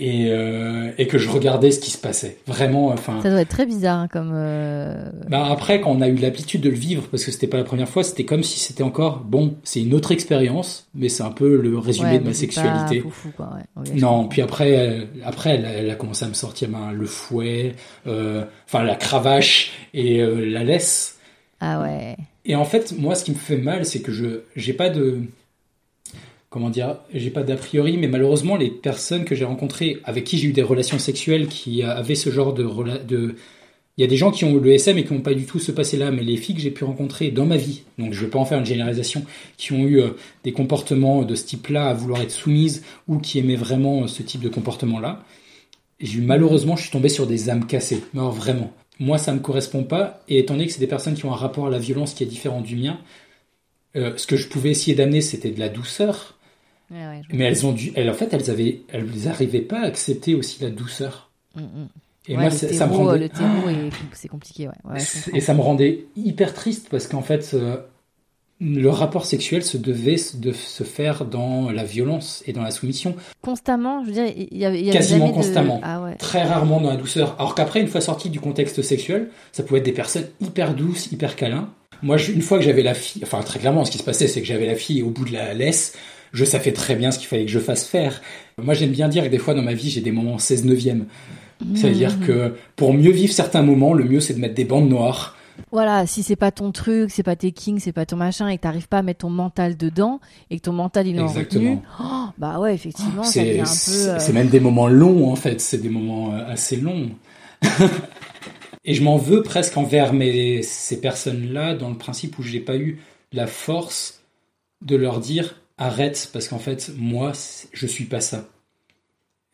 et, euh, et que je regardais ce qui se passait. Vraiment, enfin. Ça doit être très bizarre hein, comme. euh, Bah après, quand on a eu l'habitude de le vivre, parce que c'était pas la première fois, c'était comme si c'était encore bon. C'est une autre expérience, mais c'est un peu le résumé ouais, de ma sexualité. Pas foufou, quoi. Ouais. Non, puis après, elle, après, elle, elle a commencé à me sortir ben, le fouet, euh, enfin la cravache et euh, la laisse. Ah ouais. Et en fait, moi, ce qui me fait mal, c'est que je j'ai pas de comment dire, j'ai pas d'a priori, mais malheureusement, les personnes que j'ai rencontrées, avec qui j'ai eu des relations sexuelles, qui avaient ce genre de il y a des gens qui ont le SM et qui n'ont pas du tout ce passé-là, mais les filles que j'ai pu rencontrer dans ma vie, donc je vais pas en faire une généralisation, qui ont eu euh, des comportements de ce type-là, à vouloir être soumises, ou qui aimaient vraiment euh, ce type de comportement-là, j'ai eu malheureusement, je suis tombé sur des âmes cassées. Non, vraiment. Moi, ça me correspond pas, et étant donné que c'est des personnes qui ont un rapport à la violence qui est différent du mien, euh, ce que je pouvais essayer d'amener, c'était de la douceur, Ouais, mais elles ont dû, elles, en fait, elles avaient, elles n'arrivaient pas à accepter aussi la douceur. Mm, mm. Et Ouais, moi, ça, ça me terreau, rendait, le terreau, est- c'est compliqué, ouais. et ça me rendait hyper triste parce qu'en fait, euh, le rapport sexuel se devait se- de se faire dans la violence et dans la soumission, Constamment, je veux dire, il y avait, Quasiment jamais de- constamment. Ah ouais. très rarement dans la douceur. Alors qu'après, une fois sorti du contexte sexuel, ça pouvait être des personnes hyper douces, hyper câlins. Moi, je- une fois que j'avais la fille, enfin très clairement, ce qui se passait, c'est que j'avais la fille au bout de la laisse. Je savais très bien ce qu'il fallait que je fasse faire. Moi, j'aime bien dire que des fois dans ma vie, j'ai des moments 16 neuvième. C'est-à-dire Mhm. que pour mieux vivre certains moments, le mieux c'est de mettre des bandes noires Voilà, si c'est pas ton truc, c'est pas tes kings, c'est pas ton machin, et que t'arrives pas à mettre ton mental dedans, et que ton mental il est en retenue, Exactement. oh, bah ouais, effectivement, C'est euh, c'est même des moments longs en fait, c'est des moments euh, assez longs. Et je m'en veux presque envers mes, ces personnes-là dans le principe où j'ai pas eu la force de leur dire arrête parce qu'en fait moi je suis pas ça.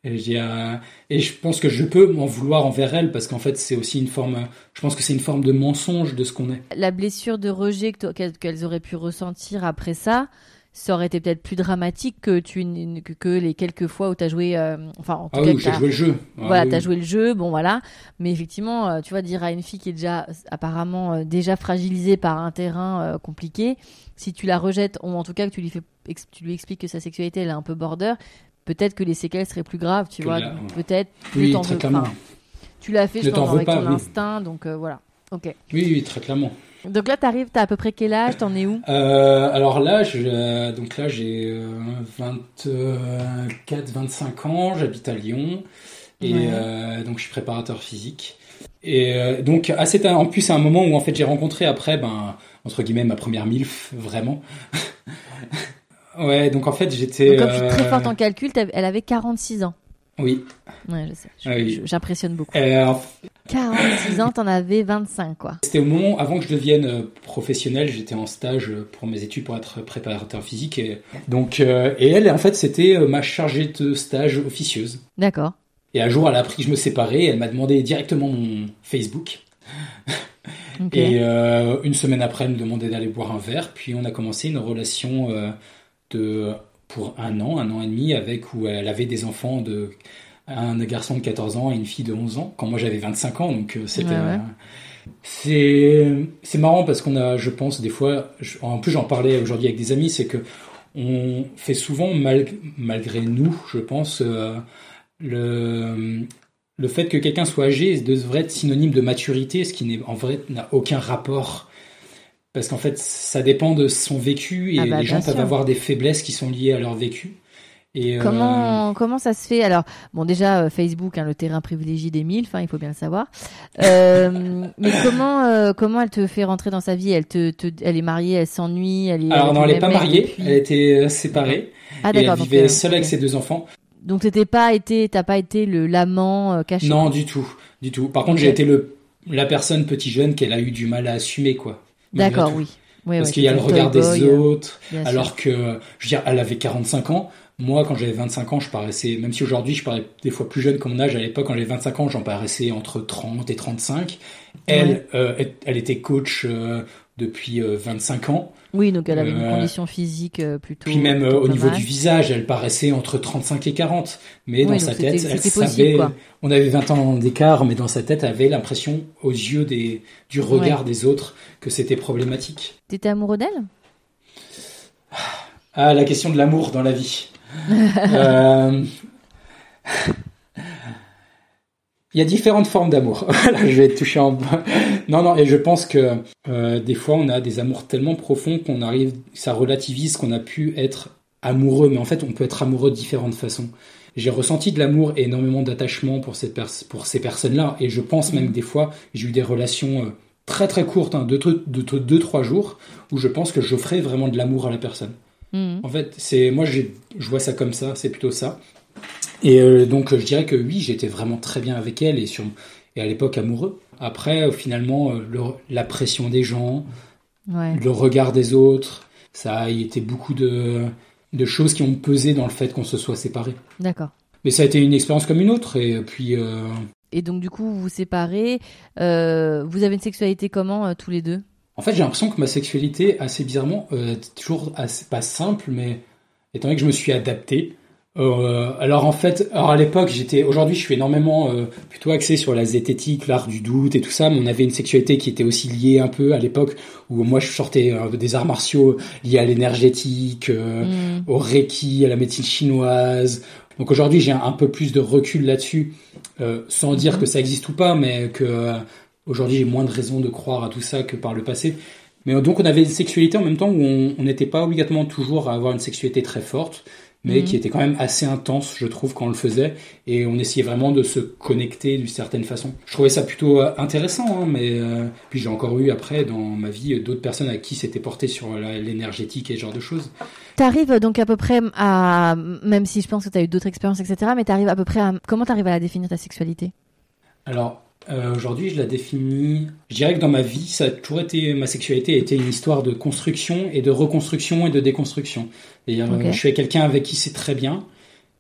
Et, j'ai un- et je pense que je peux m'en vouloir envers elles parce qu'en fait c'est aussi une forme, je pense que c'est une forme de mensonge de ce qu'on est. La blessure de rejet qu'elles auraient pu ressentir après ça, ça aurait été peut-être plus dramatique que, tu, que, que les quelques fois où t'as joué. euh, enfin, en tout Ah cas, oui, j'ai joué le jeu. Ah voilà, oui. t'as joué le jeu, bon voilà. Mais effectivement, euh, tu vois, dire à une fille qui est déjà apparemment euh, déjà fragilisée par un terrain euh, compliqué, si tu la rejettes, ou en tout cas que tu lui fais, tu lui expliques que sa sexualité elle est un peu border, peut-être que les séquelles seraient plus graves, tu Que vois. ouais. Peut-être Oui, très veux- clairement. enfin, tu l'as fait, je pense, avec pas, ton oui. instinct, donc voilà. Ok. Oui, oui, très clairement. Donc là, t'arrives, t'as à peu près quel âge, t'en es où Euh, alors là, je, donc là, j'ai euh, 24, 25 ans, j'habite à Lyon et Ouais. euh, donc je suis préparateur physique. Et euh, donc, ah, en plus c'est un moment où en fait j'ai rencontré après, ben entre guillemets, ma première milf, vraiment. ouais, donc en fait j'étais. Comme je suis très euh, forte en calcul, elle avait 46 ans. Oui. Ouais, je sais. Ah oui. J'impressionne beaucoup. Euh, 46 ans, t'en avais 25, quoi. C'était au moment avant que je devienne euh, professionnel, j'étais en stage euh, pour mes études pour être préparateur physique et donc euh, et elle en fait c'était ma chargée de stage officieuse. D'accord. Et un jour elle a appris que je me séparais, elle m'a demandé directement mon Facebook Ok. et euh, une semaine après elle me demandait d'aller boire un verre, puis on a commencé une relation euh, de pour un an, un an et demi avec où elle avait des enfants de un garçon de 14 ans et une fille de 11 ans quand moi j'avais 25 ans donc euh, c'était Ouais, ouais. c'est c'est marrant parce qu'on a je pense des fois je- en plus j'en parlais aujourd'hui avec des amis c'est que on fait souvent mal- malgré nous je pense euh, le le fait que quelqu'un soit âgé devrait être synonyme de maturité ce qui n'est en vrai n'a aucun rapport. Parce qu'en fait ça dépend de son vécu et Ah bah, les gens peuvent avoir des faiblesses qui sont liées à leur vécu et euh, Comment, comment ça se fait? Alors, bon, déjà, euh, Facebook, hein, le terrain privilégié des MILF, hein, il faut bien le savoir. Euh, mais comment, comment elle te fait rentrer dans sa vie? Elle, te, te- elle est mariée, elle s'ennuie elle est, alors non elle le est pas mariée depuis- elle était séparée Ah, et elle donc, vivait seule avec ses deux enfants Donc, t'étais pas été, t'as pas été le l'amant caché? Non, du tout, du tout. Par contre, j'ai été le la personne petit jeune qu'elle a eu du mal à assumer, quoi. D'accord, oui. Parce ouais, qu'il y a le regard des autres, alors que, je veux dire, elle avait 45 ans. Moi, quand j'avais 25 ans, je paraissais, même si aujourd'hui je parais des fois plus jeune que mon âge, à l'époque, quand j'avais 25 ans, j'en paraissais entre 30 et 35. Elle, Ouais. euh, elle, était coach euh, depuis euh, 25 ans. Oui, donc elle avait une Euh, condition physique euh, plutôt. Puis même euh, plutôt au niveau mal. du visage, elle paraissait entre 35 et 40. Mais Oui, dans sa tête, elle possible, savait. quoi. On avait 20 ans d'écart, mais dans sa tête, elle avait l'impression, aux yeux des, du regard des autres, que c'était problématique. T'étais amoureux d'elle? Ah, la question de l'amour dans la vie. Euh, Il y a différentes formes d'amour. Je vais toucher en. Non, non, et je pense que euh, des fois, on a des amours tellement profonds qu'on arrive, ça relativise qu'on a pu être amoureux, mais en fait, on peut être amoureux de différentes façons. J'ai ressenti de l'amour et énormément d'attachement pour, cette pour ces personnes-là, et je pense même que des fois, j'ai eu des relations euh, très très courtes, hein, de 2-3 de, deux, trois jours, où je pense que j'offrais vraiment de l'amour à la personne. Mhm. En fait, c'est moi je vois ça comme ça, c'est plutôt ça. Et euh, donc je dirais que oui, j'étais vraiment très bien avec elle et sur et à l'époque amoureux. Après, euh, finalement, euh, le- la pression des gens, Ouais. le regard des autres, ça a été beaucoup de de choses qui ont pesé dans le fait qu'on se soit séparés. D'accord. Mais ça a été une expérience comme une autre et puis euh, Et donc du coup, vous vous séparez. euh, vous avez une sexualité comment tous les deux? En fait, j'ai l'impression que ma sexualité, assez bizarrement, euh, est toujours assez, pas simple, mais étant donné que je me suis adapté. euh, alors en fait, alors à l'époque, j'étais, aujourd'hui, je suis énormément euh, plutôt axé sur la zététique, l'art du doute et tout ça. Mais on avait une sexualité qui était aussi liée un peu à l'époque où moi je sortais euh, des arts martiaux liés à l'énergétique, euh, Mhm. au reiki, à la médecine chinoise. Donc aujourd'hui, j'ai un, un peu plus de recul là-dessus, euh, sans dire que ça existe ou pas, mais que euh, aujourd'hui j'ai moins de raisons de croire à tout ça que par le passé. Mais donc on avait une sexualité en même temps où on n'était pas obligatoirement toujours à avoir une sexualité très forte, mais Mhm. qui était quand même assez intense, je trouve, quand on le faisait, et on essayait vraiment de se connecter d'une certaine façon. Je trouvais ça plutôt euh, intéressant, hein, mais euh, puis j'ai encore eu après dans ma vie euh, d'autres personnes à qui c'était porté sur l'énergétique et ce genre de choses. T'arrives donc à peu près à, même si je pense que t'as eu d'autres expériences, etc., mais t'arrives à peu près à, comment t'arrives à la définir ta sexualité? Alors, euh, aujourd'hui, je la définis. Je dirais que dans ma vie, ça a toujours été. Ma sexualité a été une histoire de construction et de reconstruction et de déconstruction. C'est-à-dire, Ok. euh, je suis avec quelqu'un avec qui c'est très bien,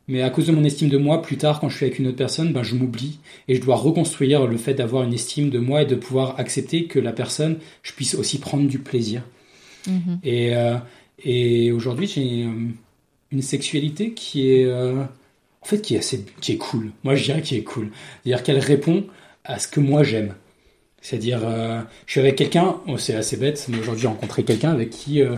mais à cause de mon estime de moi, plus tard, quand je suis avec une autre personne, ben, je m'oublie et je dois reconstruire le fait d'avoir une estime de moi et de pouvoir accepter que la personne, je puisse aussi prendre du plaisir. Mhm. Et, euh, et aujourd'hui, j'ai une sexualité qui est, euh, en fait, qui est assez, qui est cool. Moi, je dirais qui est cool. C'est-à-dire qu'elle répond à ce que moi j'aime. C'est-à-dire, euh, je suis avec quelqu'un, oh, c'est assez bête, mais aujourd'hui j'ai rencontré quelqu'un avec qui, euh,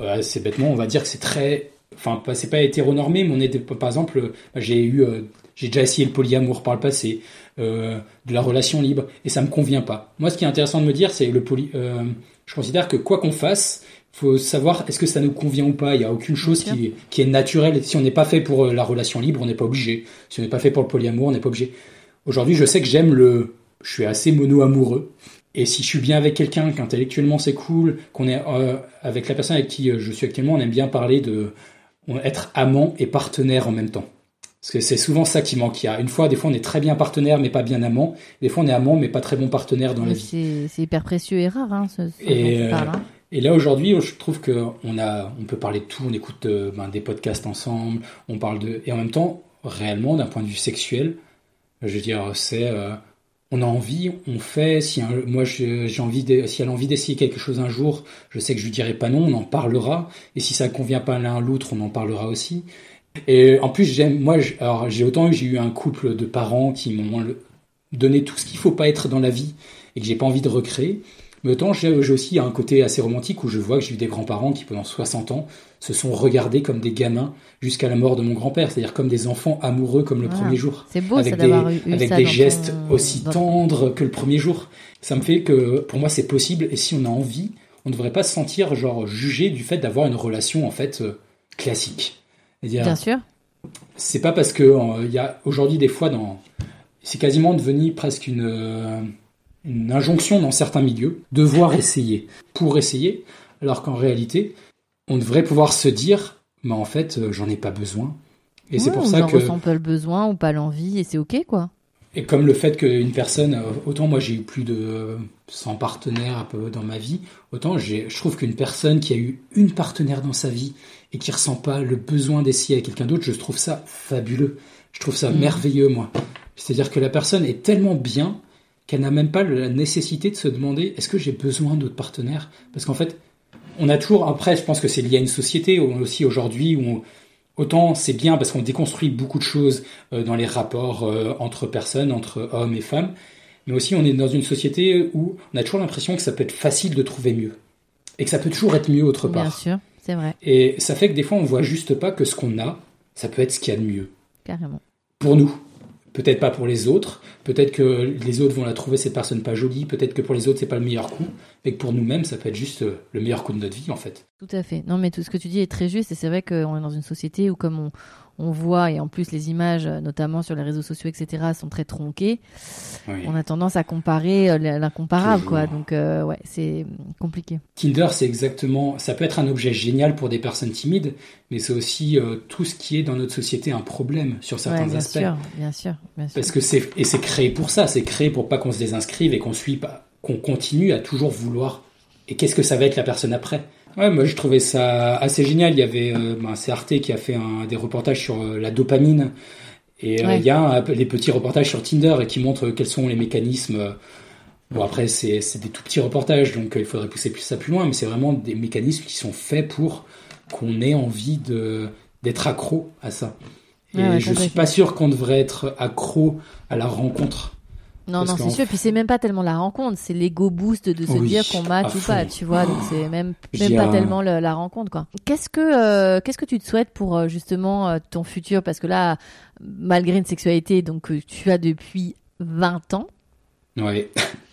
euh, assez bêtement, on va dire que c'est très, enfin, c'est pas hétéronormé, mais on est, des- par exemple, j'ai eu, euh, j'ai déjà essayé le polyamour par le passé, de la relation libre, et ça me convient pas. Moi, ce qui est intéressant de me dire, c'est le poly, je considère que quoi qu'on fasse, faut savoir est-ce que ça nous convient ou pas. Il y a aucune chose qui est, qui est naturelle. Si on n'est pas fait pour la relation libre, on n'est pas obligé. Si on n'est pas fait pour le polyamour, on n'est pas obligé. Aujourd'hui, je sais que j'aime le, je suis assez mono-amoureux. Et si je suis bien avec quelqu'un, qu'intellectuellement c'est cool, qu'on est euh, avec la personne avec qui euh, je suis actuellement, on aime bien parler de être amant et partenaire en même temps. Parce que c'est souvent ça qui manque. Il y a une fois, des fois, on est très bien partenaire, mais pas bien amant. Des fois, on est amant, mais pas très bon partenaire dans la vie. C'est hyper précieux et rare, hein, ce, ce Et, euh, parles, hein. Et là aujourd'hui, je trouve que on a, on peut parler de tout. On écoute euh, ben, des podcasts ensemble. On parle de, et en même temps, réellement, d'un point de vue sexuel, je veux dire, c'est, euh, on a envie, on fait. Si un- moi, j'ai envie, de, si elle a envie d'essayer quelque chose un jour, je sais que je lui dirai pas non. On en parlera. Et si ça convient pas l'un à l'autre, on en parlera aussi. Et en plus, j'aime, moi, j'ai autant eu, j'ai eu un couple de parents qui m'ont donné tout ce qu'il faut pas être dans la vie et que j'ai pas envie de recréer. Mais autant j'ai j'ai aussi un côté assez romantique où je vois que j'ai eu des grands-parents qui pendant 60 ans se sont regardés comme des gamins jusqu'à la mort de mon grand-père, c'est-à-dire comme des enfants amoureux comme le Voilà. premier jour. C'est beau ça avec des, eu, eu avec ça des gestes ton- aussi dans- tendres que le premier jour. Ça me fait que pour moi c'est possible et si on a envie, on ne devrait pas se sentir genre jugé du fait d'avoir une relation en fait euh, classique. Bien sûr. c'est pas parce que euh, il y a aujourd'hui des fois dans c'est quasiment devenu presque une euh, une injonction dans certains milieux devoir essayer pour essayer alors qu'en réalité on devrait pouvoir se dire mais en fait euh, j'en ai pas besoin et c'est pour on ça que ressent pas le besoin ou pas l'envie et c'est ok quoi. et comme le fait qu'une personne, euh, autant moi j'ai eu plus de euh, 100 partenaires un peu dans ma vie, autant je trouve qu'une personne qui a eu une partenaire dans sa vie et qui ressent pas le besoin d'essayer avec quelqu'un d'autre, je trouve ça fabuleux. Je trouve ça Mhm. merveilleux, moi. C'est-à-dire que la personne est tellement bien qu'elle n'a même pas la nécessité de se demander est-ce que j'ai besoin d'autres partenaires? Parce qu'en fait, on a toujours, après, je pense que c'est lié à une société aussi aujourd'hui où on- Autant c'est bien parce qu'on déconstruit beaucoup de choses euh, dans les rapports euh, entre personnes, entre hommes et femmes, mais aussi on est dans une société où on a toujours l'impression que ça peut être facile de trouver mieux et que ça peut toujours être mieux autre Bien part. sûr, c'est vrai, Et ça fait que des fois on voit juste pas que ce qu'on a, ça peut être ce qu'il y a de mieux carrément. pour nous. Peut-être pas pour les autres, peut-être que les autres vont la trouver cette personne pas jolie, peut-être que pour les autres c'est pas le meilleur coup, mais que pour nous-mêmes ça peut être juste euh, le meilleur coup de notre vie en fait. Tout à fait. Non, mais tout ce que tu dis est très juste et c'est vrai qu'on est dans une société où comme on, on voit et en plus les images, euh, notamment sur les réseaux sociaux, etc., sont très tronquées, Oui. on a tendance à comparer euh, l'incomparable, quoi. Donc euh, ouais, c'est compliqué. Tinder, c'est exactement, ça peut être un objet génial pour des personnes timides, mais c'est aussi euh, tout ce qui est dans notre société un problème sur certains Ouais, bien aspects. sûr, bien sûr, bien sûr. Parce que c'est et c'est créé pour ça, c'est créé pour pas qu'on se désinscrive et qu'on suit pas, qu'on continue à toujours vouloir. Et qu'est-ce que ça va être la personne après? Ouais, moi je trouvais ça assez génial. Il y avait, euh, ben, c'est Arte qui a fait un, des reportages sur euh, la dopamine, et euh, Ouais. il y a un, les petits reportages sur Tinder et qui montrent quels sont les mécanismes. Bon après c'est des tout petits reportages, donc il faudrait pousser plus ça plus loin, mais c'est vraiment des mécanismes qui sont faits pour qu'on ait envie de d'être accro à ça. Et Ouais, ouais, je suis pas sûr qu'on devrait être accro à la rencontre. Non, Parce non, c'est sûr. Puis c'est même pas tellement la rencontre, c'est l'ego boost de se Oui, dire qu'on match ou pas, tu vois. Donc c'est même même pas un- tellement le- la rencontre, quoi. Qu'est-ce que euh, qu'est-ce que tu te souhaites pour euh, justement euh, ton futur? Parce que là, malgré une sexualité donc que tu as depuis 20 ans, Ouais.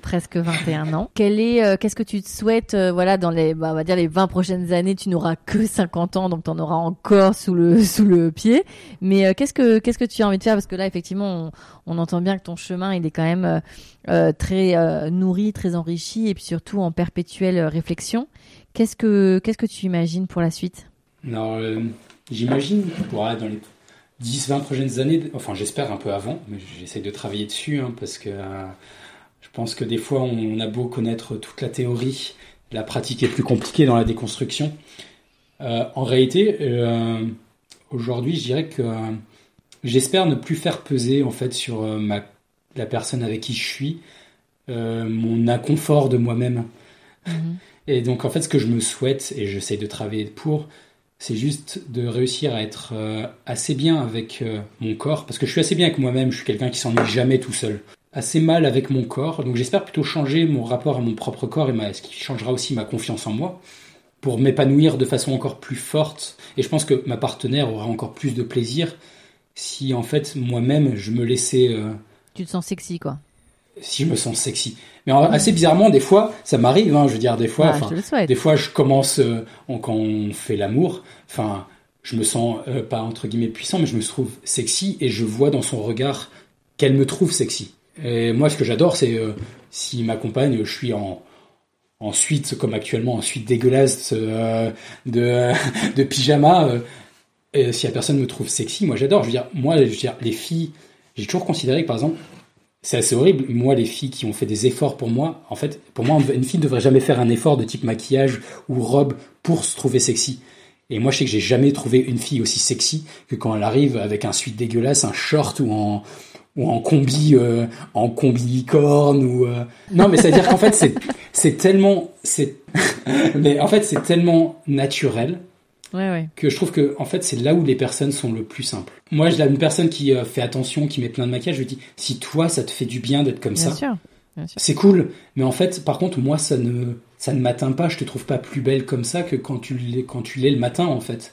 presque 21 ans. Quel est, euh, qu'est-ce que tu te souhaites, euh, voilà, dans les, bah, on va dire les 20 prochaines années, tu n'auras que 50 ans, donc tu en auras encore sous le, sous le pied. Mais euh, qu'est-ce que, qu'est-ce que tu as envie de faire? Parce que là, effectivement, on, entend bien que ton chemin, il est quand même très nourri, très enrichi, et puis surtout en perpétuelle réflexion. Qu'est-ce que, qu'est-ce que tu imagines pour la suite? Alors, j'imagine, voilà, dans les 10-20 prochaines années, enfin j'espère un peu avant, mais j'essaie de travailler dessus, hein, parce que pense que des fois, on a beau connaître toute la théorie, la pratique est plus compliquée dans la déconstruction. Euh, en réalité, euh, aujourd'hui, je dirais que euh, j'espère ne plus faire peser en fait sur ma, la personne avec qui je suis mon inconfort de moi-même. Mhm. Et donc, en fait, ce que je me souhaite, et j'essaie de travailler pour, c'est juste de réussir à être assez bien avec mon corps, parce que je suis assez bien avec moi-même, je suis quelqu'un qui s'ennuie jamais tout seul assez mal avec mon corps. Donc j'espère plutôt changer mon rapport à mon propre corps et ma, ce qui changera aussi ma confiance en moi pour m'épanouir de façon encore plus forte. Et je pense que ma partenaire aura encore plus de plaisir si en fait moi-même je me laissais... Euh, tu te sens sexy quoi si je me sens sexy. Mais assez bizarrement, des fois, ça m'arrive. Hein, je veux dire, des fois, ah, des fois, je commence euh, quand on fait l'amour. Enfin, je me sens euh, pas entre guillemets puissant, mais je me trouve sexy et je vois dans son regard qu'elle me trouve sexy. Et moi, ce que j'adore, c'est euh, si ma compagne, je suis en, en suite, comme actuellement, en suite dégueulasse euh, de, de pyjama, euh, et si la personne me trouve sexy, moi j'adore. Je veux dire, moi, je veux dire, les filles, j'ai toujours considéré que, par exemple, c'est assez horrible. Moi, les filles qui ont fait des efforts pour moi, en fait, pour moi, une fille ne devrait jamais faire un effort de type maquillage ou robe pour se trouver sexy. Et moi, je sais que j'ai jamais trouvé une fille aussi sexy que quand elle arrive avec un suite dégueulasse, un short ou en, ou en combi euh, en combi licorne ou euh... non mais c'est à dire qu'en fait c'est c'est tellement c'est mais en fait c'est tellement naturel ouais, ouais. que je trouve que en fait c'est là où les personnes sont le plus simples. Moi je une personne qui euh, fait attention qui met plein de maquillage je lui dis si toi ça te fait du bien d'être comme bien ça sûr. c'est cool. Mais en fait par contre moi ça ne ça ne m'atteint pas. Je te trouve pas plus belle comme ça que quand tu l'es quand tu l'es le matin en fait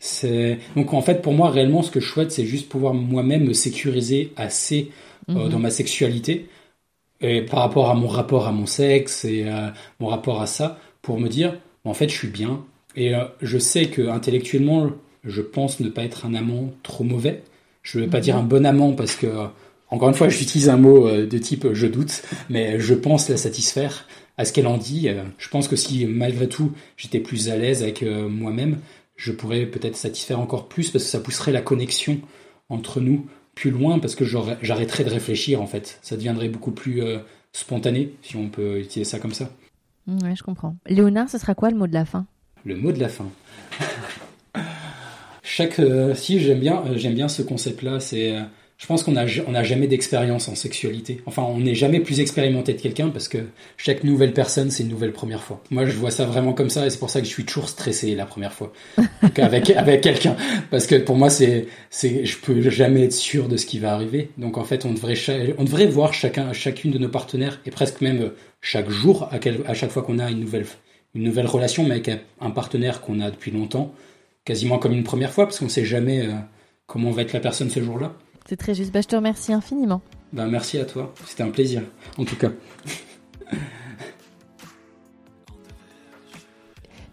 C'est donc en fait pour moi réellement ce que je souhaite c'est juste pouvoir moi-même me sécuriser assez euh, -hmm. dans ma sexualité. Et par rapport à mon rapport à mon sexe et euh, mon rapport à ça pour me dire en fait je suis bien. Et euh, je sais que intellectuellement je pense ne pas être un amant trop mauvais. Je ne vais pas dire un bon amant parce que encore une fois j'utilise un mot euh, de type je doute. Mais je pense la satisfaire à ce qu'elle en dit. Euh, je pense que si malgré tout j'étais plus à l'aise avec euh, moi-même je pourrais peut-être satisfaire encore plus parce que ça pousserait la connexion entre nous plus loin parce que j'arrêterais de réfléchir en fait. Ça deviendrait beaucoup plus euh, spontané si on peut utiliser ça comme ça. Ouais, je comprends. Léonard, ce sera quoi le mot de la fin? Le mot de la fin. Chaque euh, si j'aime bien euh, j'aime bien ce concept là, c'est je pense qu'on a on a jamais d'expérience en sexualité. Enfin, on n'est jamais plus expérimenté de quelqu'un parce que chaque nouvelle personne c'est une nouvelle première fois. Moi, je vois ça vraiment comme ça et c'est pour ça que je suis toujours stressé la première fois avec avec quelqu'un parce que pour moi c'est c'est je peux jamais être sûr de ce qui va arriver. Donc en fait, on devrait on devrait voir chacun chacune de nos partenaires et presque même chaque jour à, quel, à chaque fois qu'on a une nouvelle une nouvelle relation mais avec un partenaire qu'on a depuis longtemps, quasiment comme une première fois parce qu'on sait jamais euh, comment va être la personne ce jour-là. C'est très juste. Bah, je te remercie infiniment. Bah, merci à toi. C'était un plaisir, en tout cas.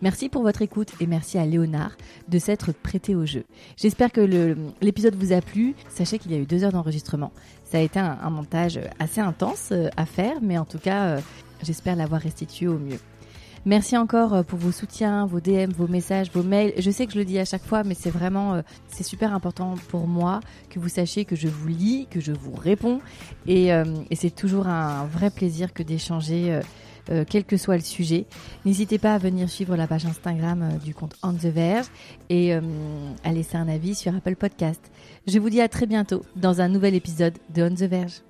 Merci pour votre écoute et merci à Léonard de s'être prêté au jeu. J'espère que l'épisode vous a plu. Sachez qu'il y a eu deux heures d'enregistrement. Ça a été un, un, montage assez intense euh, à faire, mais en tout cas, euh, j'espère l'avoir restitué au mieux. Merci encore euh, pour vos soutiens, vos DM, vos messages, vos mails. Je sais que je le dis à chaque fois, mais c'est vraiment, euh, c'est super important pour moi que vous sachiez que je vous lis, que je vous réponds. Et, euh, c'est toujours un vrai plaisir que d'échanger quel que soit le sujet. N'hésitez pas à venir suivre la page Instagram du compte On the Verge et à laisser un avis sur Apple Podcast. Je vous dis à très bientôt dans un nouvel épisode de On the Verge.